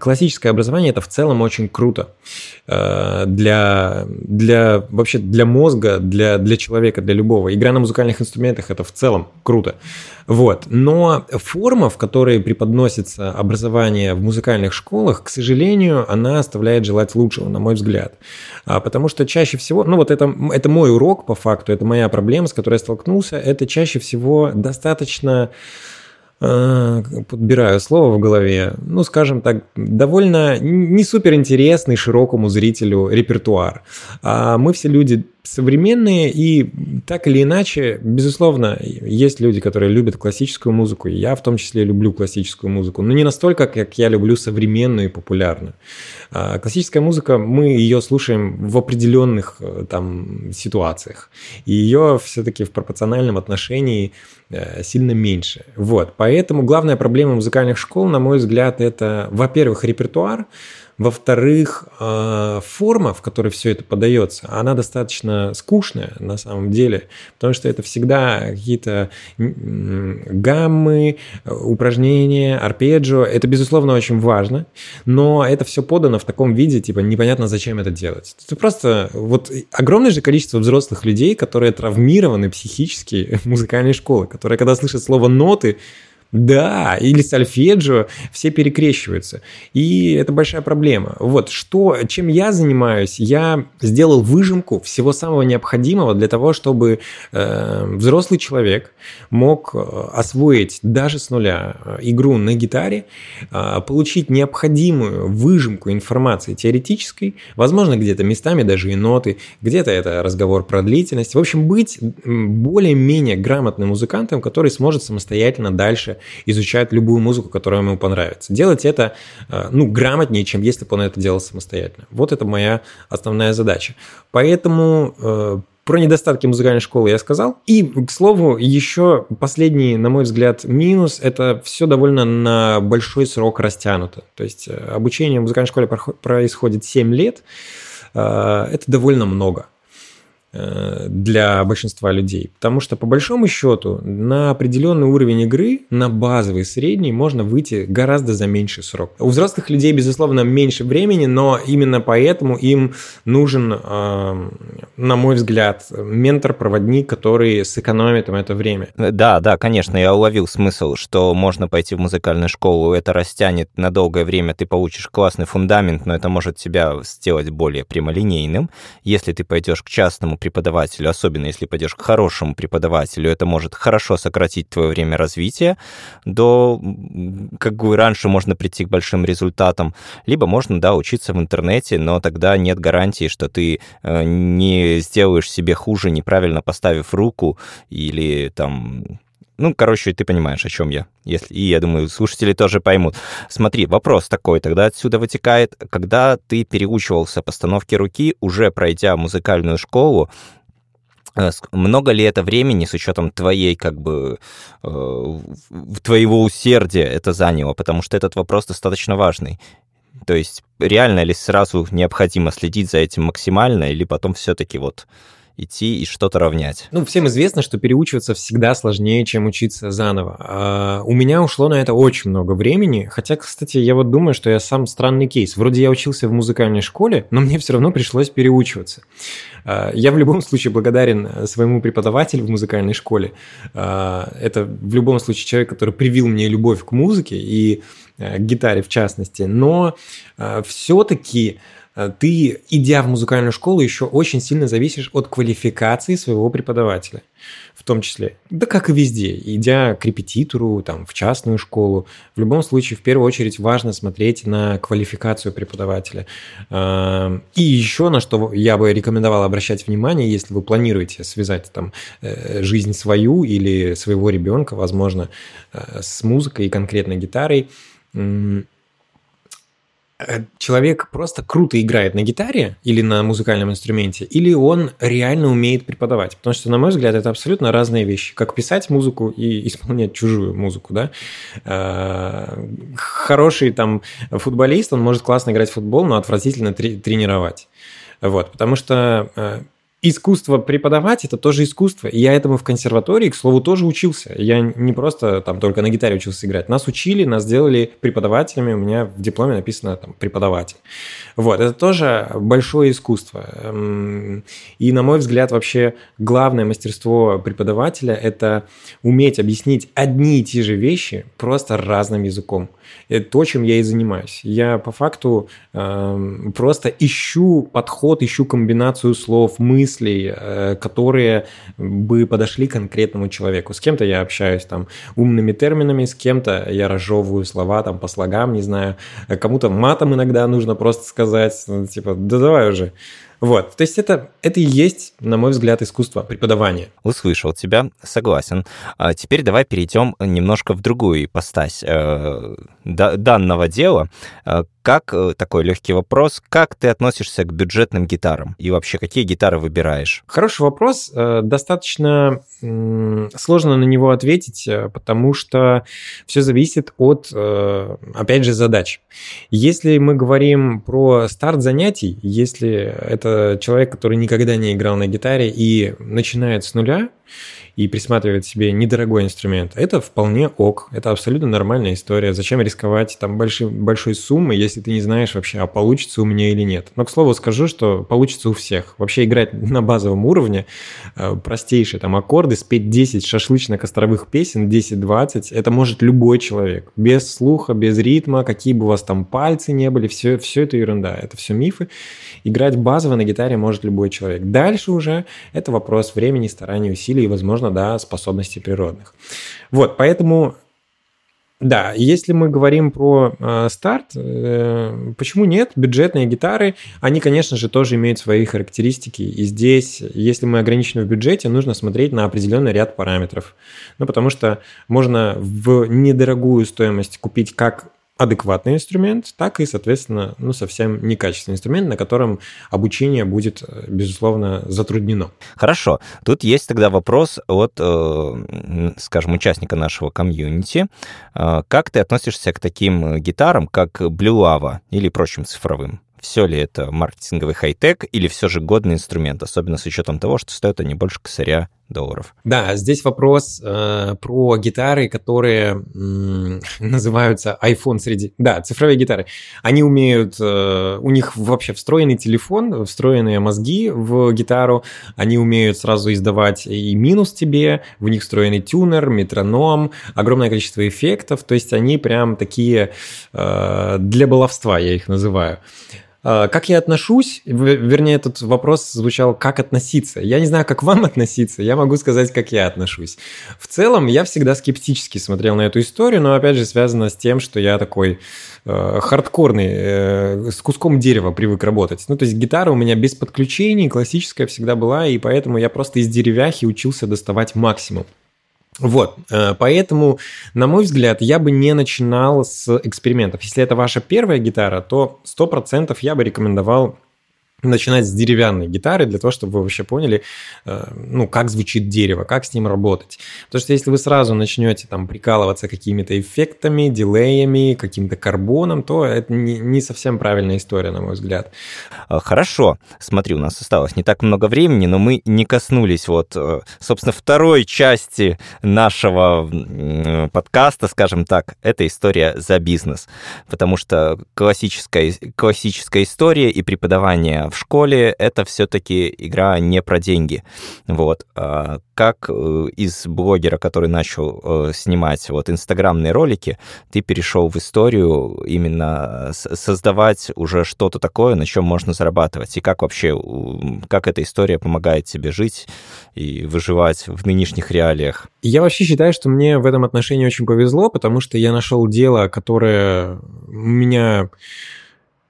классическое образование это в целом очень круто для, для вообще для мозга, для, для человека, для любого. Игра на музыкальных инструментах это в целом круто. Вот. Но форма, в которой преподносится образование в музыкальных школах, к сожалению, она оставляет желать лучшего, на мой взгляд. А потому что чаще всего, ну вот это, это мой урок по факту, это моя проблема, с которой я столкнулся, это чаще всего достаточно Э, подбираю слово в голове, ну, скажем так, довольно не супер интересный широкому зрителю репертуар. А мы все люди современные, и так или иначе, безусловно, есть люди, которые любят классическую музыку, и я в том числе люблю классическую музыку, но не настолько, как я люблю современную и популярную. А классическая музыка, мы ее слушаем в определенных э, там ситуациях, и ее все-таки в пропорциональном отношении э, сильно меньше. Вот, поэтому главная проблема музыкальных школ, на мой взгляд, это, во-первых, репертуар, во-вторых, э, форма, в которой все это подается, она достаточно скучная на самом деле, потому что это всегда какие-то гаммы, упражнения, арпеджио. Это, безусловно, очень важно, но это все подано в таком виде, типа непонятно, зачем это делать. Это просто вот огромное же количество взрослых людей, которые травмированы психически музыкальной школы, которые, когда слышат слово «ноты», да, или сольфеджио, все перекрещиваются. И это большая проблема. Вот, что, чем я занимаюсь, я сделал выжимку всего самого необходимого для того, чтобы э, взрослый человек мог э, освоить даже с нуля э, игру на гитаре, э, получить необходимую выжимку информации теоретической, возможно, где-то местами даже и ноты, где-то это разговор про длительность. В общем, быть более-менее грамотным музыкантом, который сможет самостоятельно дальше изучать любую музыку, которая ему понравится. Делать это, э, ну, грамотнее, чем если бы он это делал самостоятельно. Вот это моя основная задача. Поэтому э, Про недостатки музыкальной школы я сказал. И, к слову, еще последний, на мой взгляд, минус – это все довольно на большой срок растянуто. То есть э, обучение в музыкальной школе происходит 7 лет. Это довольно много. Э, для большинства людей. Потому что, по большому счету, на определенный уровень игры, на базовый средний, можно выйти гораздо за меньший срок. У взрослых людей, безусловно, меньше времени, но именно поэтому им нужен, э, на мой взгляд, ментор-проводник, который сэкономит им это время. Да, да, конечно, я уловил смысл, что можно пойти в музыкальную школу, это растянет на долгое время, ты получишь классный фундамент, но это может тебя сделать более прямолинейным. Если ты пойдешь к частному преподавателю, особенно если пойдешь к хорошему преподавателю, это может хорошо сократить твое время развития до, как бы раньше можно прийти к большим результатам, либо можно, да, учиться в интернете, но тогда нет гарантии, что ты э, не сделаешь себе хуже, неправильно поставив руку или там ну, короче, ты понимаешь, о чем я. Если, и я думаю, слушатели тоже поймут. Смотри, вопрос такой тогда отсюда вытекает. Когда ты переучивался постановке руки, уже пройдя музыкальную школу, э, много ли это времени с учетом твоей, как бы, э, твоего усердия это заняло? Потому что этот вопрос достаточно важный. То есть реально ли сразу необходимо следить за этим максимально, или потом все-таки вот идти и что-то равнять. Ну, всем известно, что переучиваться всегда сложнее, чем учиться заново. А у меня ушло на это очень много времени, хотя, кстати, я вот думаю, что я сам странный кейс. Вроде я учился в музыкальной школе, но мне все равно пришлось переучиваться. А, я в любом случае благодарен своему преподавателю в музыкальной школе. А, это в любом случае человек, который привил мне любовь к музыке и э, к гитаре в частности. Но а, все-таки Э, ты, идя в музыкальную школу, еще очень сильно зависишь от квалификации своего преподавателя, в том числе. Да как и везде, идя к репетитору, там, в частную школу, в любом случае, в первую очередь, важно смотреть на квалификацию преподавателя. Э, и еще на что я бы рекомендовал обращать внимание, если вы планируете связать там э, жизнь свою или своего ребенка, возможно, с музыкой и конкретно гитарой, Э, человек просто круто играет на гитаре или на музыкальном инструменте, или он реально умеет преподавать. Потому что, на мой взгляд, это абсолютно разные вещи. Как писать музыку и исполнять чужую музыку, да. Э, хороший там футболист, он может классно играть в футбол, но отвратительно тренировать. Вот, потому что э, искусство преподавать это тоже искусство. И я этому в консерватории, к слову, тоже учился. Я не просто там только на гитаре учился играть. Нас учили, нас сделали преподавателями. У меня в дипломе написано там преподаватель. Вот, это тоже большое искусство. Эм, и, на мой взгляд, вообще главное мастерство преподавателя – это уметь объяснить одни и те же вещи просто разным языком. Это то, чем я и занимаюсь. Я по факту э, просто ищу подход, ищу комбинацию слов, мыслей, э, которые бы подошли конкретному человеку. С кем-то я общаюсь там умными терминами, с кем-то я разжевываю слова там по слогам, не знаю. Кому-то матом иногда нужно просто сказать ну, типа, да давай уже. Вот, то есть это, это и есть, на мой взгляд, искусство преподавания. Услышал тебя, согласен. А теперь давай перейдем немножко в другую ипостась э, данного дела. Как, э, такой легкий вопрос, как ты относишься к бюджетным гитарам? И вообще, какие гитары выбираешь? Хороший вопрос. Э, достаточно сложно на него ответить, э, потому что все зависит от, опять же, задач. Если мы говорим про старт занятий, если это человек, который никогда не играл на гитаре и начинает с нуля, и присматривает себе недорогой инструмент, это вполне ок, это абсолютно нормальная история. Зачем рисковать там большой, большой суммой, если ты не знаешь вообще, а получится у меня или нет. Но, к слову, скажу, что получится у всех. Вообще играть на базовом уровне, э, простейшие там аккорды, спеть 10 шашлычно-костровых песен, 10-20, это может любой человек. Без слуха, без ритма, какие бы у вас там пальцы не были, все, все это ерунда, это все мифы. Играть базово на гитаре может любой человек. Дальше уже это вопрос времени, стараний, усилий и, возможно, возможно, да, способностей природных. Вот, поэтому да, если мы говорим про э, старт, э, почему нет? Бюджетные гитары, они, конечно же, тоже имеют свои характеристики. И здесь, если мы ограничены в бюджете, нужно смотреть на определенный ряд параметров. Ну, потому что можно в недорогую стоимость купить как адекватный инструмент, так и, соответственно, ну, совсем некачественный инструмент, на котором обучение будет, э, безусловно, затруднено. Хорошо. Тут есть тогда вопрос от, э, скажем, участника нашего комьюнити. Э, как ты относишься к таким гитарам, как Blue Lava или прочим цифровым? все ли это маркетинговый хай-тек или все же годный инструмент, особенно с учетом того, что стоят они больше косаря долларов. Да, здесь вопрос э, про гитары, которые м, называются iPhone среди... Да, цифровые гитары. Они умеют... Э, у них вообще встроенный телефон, встроенные мозги в гитару. Они умеют сразу издавать и минус тебе. В них встроенный тюнер, метроном, огромное количество эффектов. То есть они прям такие э, для баловства, я их называю. А, как я отношусь, вернее, этот вопрос звучал, как относиться. Я не знаю, как вам относиться, я могу сказать, как я отношусь. В целом, я всегда скептически смотрел на эту историю, но, опять же, связано с тем, что я такой э, хардкорный, э, с куском дерева привык работать. Ну, то есть гитара у меня без подключений, классическая всегда была, и поэтому я просто из деревяхи учился доставать максимум. Вот, э, поэтому, на мой взгляд, я бы не начинал с экспериментов. Если это ваша первая гитара, то 100% я бы рекомендовал начинать с деревянной гитары для того, чтобы вы вообще поняли, э, ну, как звучит дерево, как с ним работать. Потому что если вы сразу начнете там прикалываться какими-то эффектами, дилеями, каким-то карбоном, то это не, не совсем правильная история, на мой взгляд. А, хорошо. Смотри, у нас осталось не так много времени, но мы не коснулись вот, э, собственно, второй части нашего подкаста, скажем так, это история за бизнес. Потому что классическая, классическая история и преподавание в школе это все-таки игра не про деньги. Вот. А как э, из блогера, который начал э, снимать вот инстаграмные ролики, ты перешел в историю именно создавать уже что-то такое, на чем можно зарабатывать? И как вообще, как эта история помогает тебе жить и выживать в нынешних реалиях? Я вообще считаю, что мне в этом отношении очень повезло, потому что я нашел дело, которое меня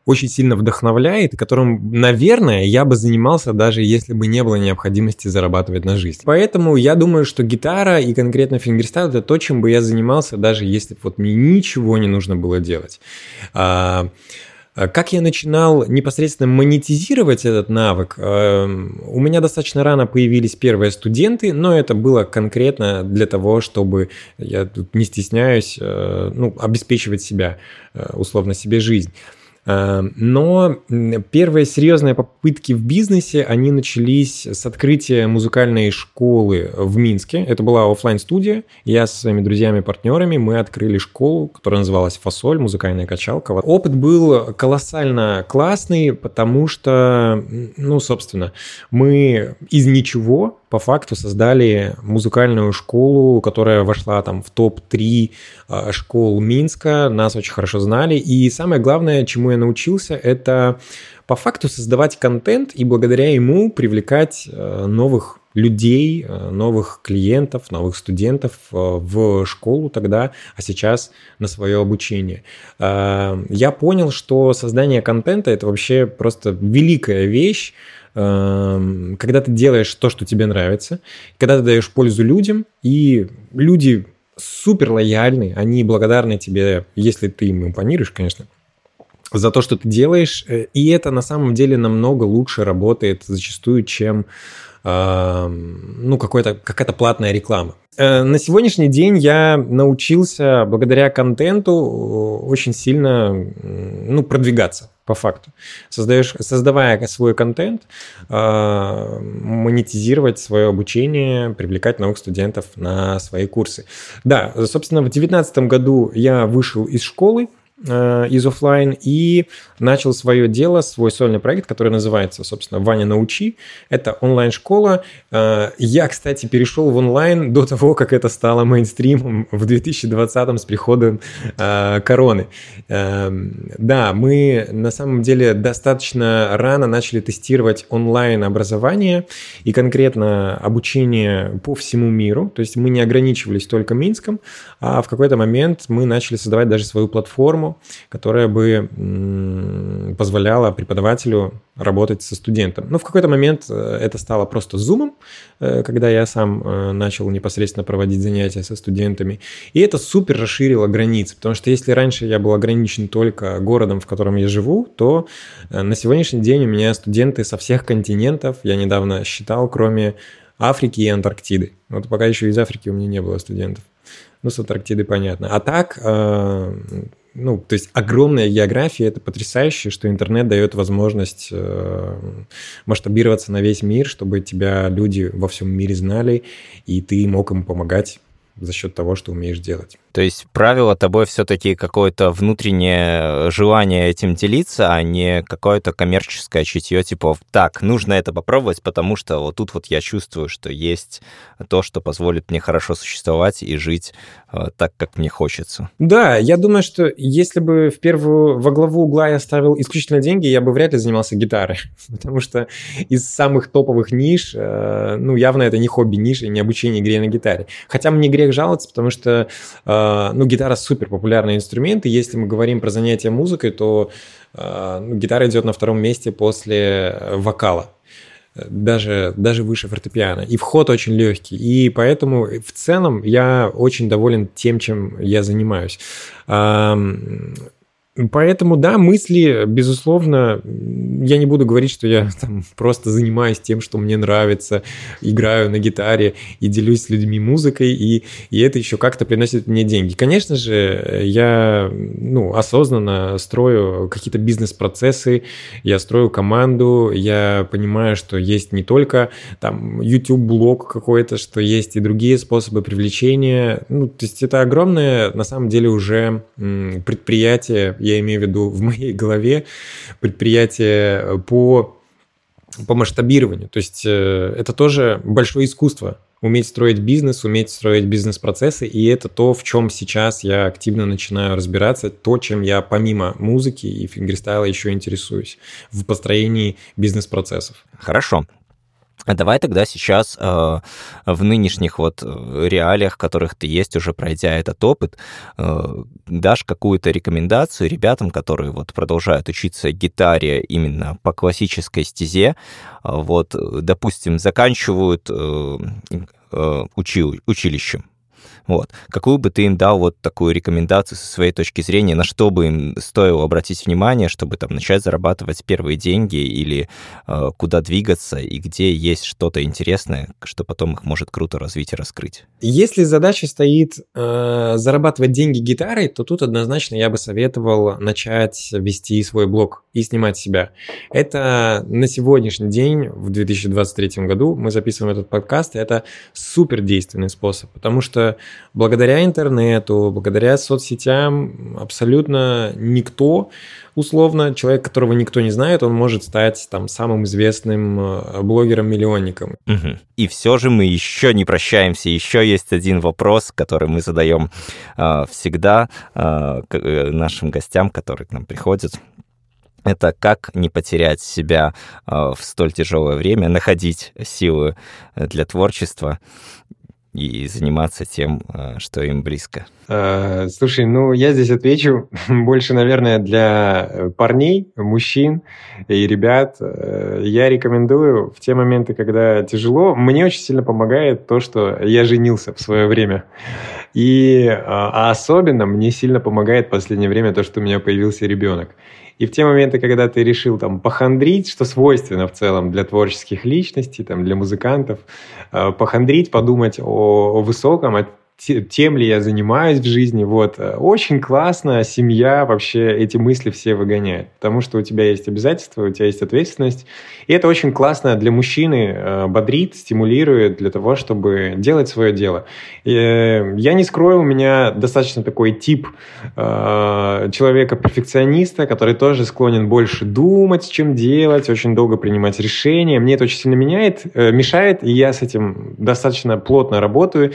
очень сильно вдохновляет, которым, наверное, я бы занимался, даже если бы не было необходимости зарабатывать на жизнь. Поэтому я думаю, что гитара и конкретно фингерстайл это то, чем бы я занимался, даже если бы вот мне ничего не нужно было делать. А, а как я начинал непосредственно монетизировать этот навык? А, у меня достаточно рано появились первые студенты, но это было конкретно для того, чтобы, я тут не стесняюсь, ну, обеспечивать себя, условно себе жизнь. Эм, но первые серьезные попытки в бизнесе, они начались с открытия музыкальной школы в Минске. Это была офлайн студия Я со своими друзьями-партнерами, мы открыли школу, которая называлась «Фасоль», музыкальная качалка. Опыт был колоссально классный, потому что, ну, собственно, мы из ничего по факту создали музыкальную школу, которая вошла там в топ-3 а, школ Минска, нас очень хорошо знали. И самое главное, чему я научился, это по факту создавать контент и благодаря ему привлекать а, новых людей, а, новых клиентов, новых студентов в школу тогда, а сейчас на свое обучение. Я понял, что создание контента – это вообще просто великая вещь, когда ты делаешь то, что тебе нравится, когда ты даешь пользу людям, и люди супер лояльны, они благодарны тебе, если ты им импонируешь, конечно, за то, что ты делаешь, э, и это на самом деле намного лучше работает зачастую, чем эм, ну, какая-то платная реклама. Э, на сегодняшний день я научился благодаря контенту очень сильно ну, продвигаться по факту. Создаешь, создавая свой контент, э, монетизировать свое обучение, привлекать новых студентов на свои курсы. Да, собственно, в 2019 году я вышел из школы, Э, из офлайн и начал свое дело, свой сольный проект, который называется, собственно, «Ваня, научи». Это онлайн-школа. Э, я, кстати, перешел в онлайн до того, как это стало мейнстримом в 2020 с приходом э, короны. Да, мы на самом деле достаточно рано начали тестировать онлайн-образование и конкретно обучение по всему миру. То есть мы не ограничивались только Минском, а в какой-то момент мы начали создавать даже свою платформу, программу, которая бы позволяла преподавателю работать со студентом. Но в какой-то момент э, это стало просто зумом, э, когда я сам э, начал непосредственно проводить занятия со студентами. И это супер расширило границы, потому что если раньше я был ограничен только городом, в котором я живу, то на сегодняшний день у меня студенты со всех континентов, я недавно считал, кроме Африки и Антарктиды. Вот пока еще из Африки у меня не было студентов. Ну, с Антарктиды понятно. А так, ну, то есть огромная география, это потрясающе, что интернет дает возможность э, масштабироваться на весь мир, чтобы тебя люди во всем мире знали, и ты мог им помогать за счет того, что умеешь делать. То есть правило тобой все-таки какое-то внутреннее желание этим делиться, а не какое-то коммерческое чутье, типа, так, нужно это попробовать, потому что вот тут вот я чувствую, что есть то, что позволит мне хорошо существовать и жить э, так, как мне хочется. Да, я думаю, что если бы в первую, во главу угла я ставил исключительно деньги, я бы вряд ли занимался гитарой, потому что из самых топовых ниш, э, ну, явно это не хобби-ниша и не обучение игре на гитаре. Хотя мне грех жаловаться, потому что э, ну, гитара супер популярный инструмент, и если мы говорим про занятия музыкой, то а, ну, гитара идет на втором месте после э, вокала даже, даже выше фортепиано. И вход очень легкий. И поэтому в целом я очень доволен тем, чем я занимаюсь. Поэтому, да, мысли, безусловно, я не буду говорить, что я там просто занимаюсь тем, что мне нравится, играю на гитаре и делюсь с людьми музыкой, и, и это еще как-то приносит мне деньги. Конечно же, я ну, осознанно строю какие-то бизнес-процессы, я строю команду, я понимаю, что есть не только там YouTube-блог какой-то, что есть и другие способы привлечения. Ну, то есть это огромное, на самом деле, уже предприятие, я имею в виду в моей голове, предприятие по, по масштабированию. То есть э, это тоже большое искусство уметь строить бизнес, уметь строить бизнес-процессы, и это то, в чем сейчас я активно начинаю разбираться, то, чем я помимо музыки и фингерстайла еще интересуюсь в построении бизнес-процессов. Хорошо. А давай тогда сейчас э, в нынешних вот э, реалиях, в которых ты есть, уже пройдя этот опыт, э, дашь какую-то рекомендацию ребятам, которые вот продолжают учиться гитаре именно по классической стезе, вот, допустим, заканчивают э, э, учи, училищем, вот. Какую бы ты им дал вот такую рекомендацию со своей точки зрения, на что бы им стоило обратить внимание, чтобы там начать зарабатывать первые деньги или э, куда двигаться и где есть что-то интересное, что потом их может круто развить и раскрыть? Если задача стоит э, зарабатывать деньги гитарой, то тут однозначно я бы советовал начать вести свой блог и снимать себя. Это на сегодняшний день, в 2023 году, мы записываем этот подкаст, и это супер действенный способ, потому что благодаря интернету, благодаря соцсетям абсолютно никто, условно, человек, которого никто не знает, он может стать там самым известным э, блогером-миллионником. Угу. И все же мы еще не прощаемся. Еще есть один вопрос, который мы задаем э, всегда э, э, нашим гостям, которые к нам приходят это как не потерять себя в столь тяжелое время, находить силы для творчества и заниматься тем, э, что им близко? Э, слушай, ну я здесь отвечу больше, наверное, для парней, мужчин и ребят. Э, я рекомендую в те моменты, когда тяжело, мне очень сильно помогает то, что я женился в свое время. И а особенно мне сильно помогает в последнее время то, что у меня появился ребенок. И в те моменты, когда ты решил там похандрить, что свойственно в целом для творческих личностей, там, для музыкантов, э, похандрить, подумать о, о высоком, о тем ли я занимаюсь в жизни. Вот. Очень классно семья вообще эти мысли все выгоняет, потому что у тебя есть обязательства, у тебя есть ответственность. И это очень классно для мужчины, э, бодрит, стимулирует для того, чтобы делать свое дело. Э, я не скрою, у меня достаточно такой тип э, человека-перфекциониста, который тоже склонен больше думать, чем делать, очень долго принимать решения. Мне это очень сильно меняет, мешает, и я с этим достаточно плотно работаю.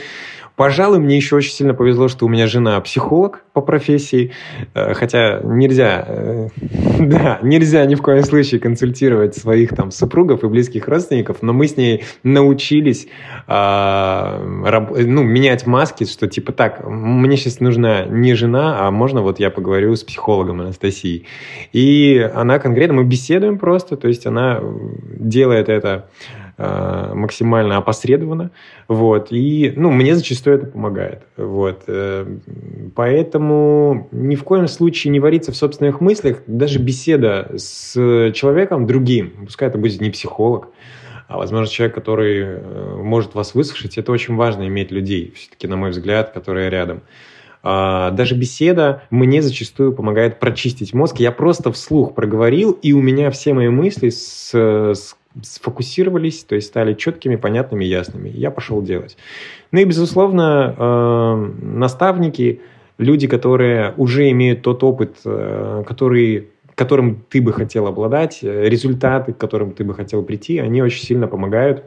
Пожалуй, мне еще очень сильно повезло, что у меня жена психолог по профессии, э, хотя нельзя, э, да, нельзя ни в коем случае консультировать своих там супругов и близких родственников, но мы с ней научились а, ну, менять маски, что типа так, мне сейчас нужна не жена, а можно вот я поговорю с психологом Анастасией. И она конкретно, мы беседуем просто, то есть она делает это Э, максимально опосредованно, вот, и, ну, мне зачастую это помогает, вот, э, поэтому ни в коем случае не вариться в собственных мыслях, даже беседа с человеком другим, пускай это будет не психолог, а, возможно, человек, который э, может вас выслушать, это очень важно иметь людей, все-таки, на мой взгляд, которые рядом. А, даже беседа мне зачастую помогает прочистить мозг. Я просто вслух проговорил, и у меня все мои мысли с, с сфокусировались, то есть стали четкими, понятными, ясными. Я пошел делать. Ну и, безусловно, э, наставники, люди, которые уже имеют тот опыт, э, который, которым ты бы хотел обладать, э, результаты, к которым ты бы хотел прийти, они очень сильно помогают.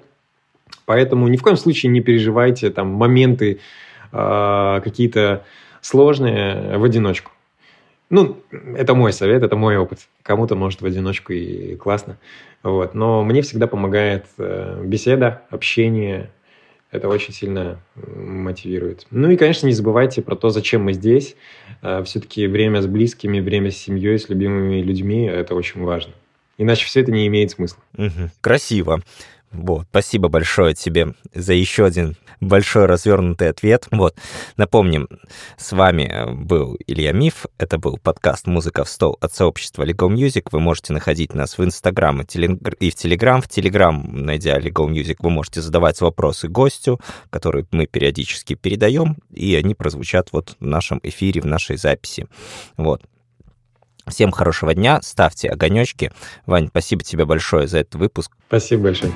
Поэтому ни в коем случае не переживайте там моменты какие-то сложные в одиночку. Ну, это мой совет, это мой опыт. Кому-то, может, в одиночку и классно. Вот. Но мне всегда помогает э, беседа, общение. Это очень сильно мотивирует. Ну и, конечно, не забывайте про то, зачем мы здесь. Э, все-таки время с близкими, время с семьей, с любимыми людьми – это очень важно. Иначе все это не имеет смысла. Угу. Красиво. Вот, спасибо большое тебе за еще один большой развернутый ответ. Вот, напомним, с вами был Илья Миф, это был подкаст «Музыка в стол» от сообщества Lego Music. Вы можете находить нас в Инстаграм и в Телеграм. В Телеграм, найдя Lego Music, вы можете задавать вопросы гостю, которые мы периодически передаем, и они прозвучат вот в нашем эфире, в нашей записи. Вот, Всем хорошего дня, ставьте огонечки. Вань, спасибо тебе большое за этот выпуск. Спасибо большое.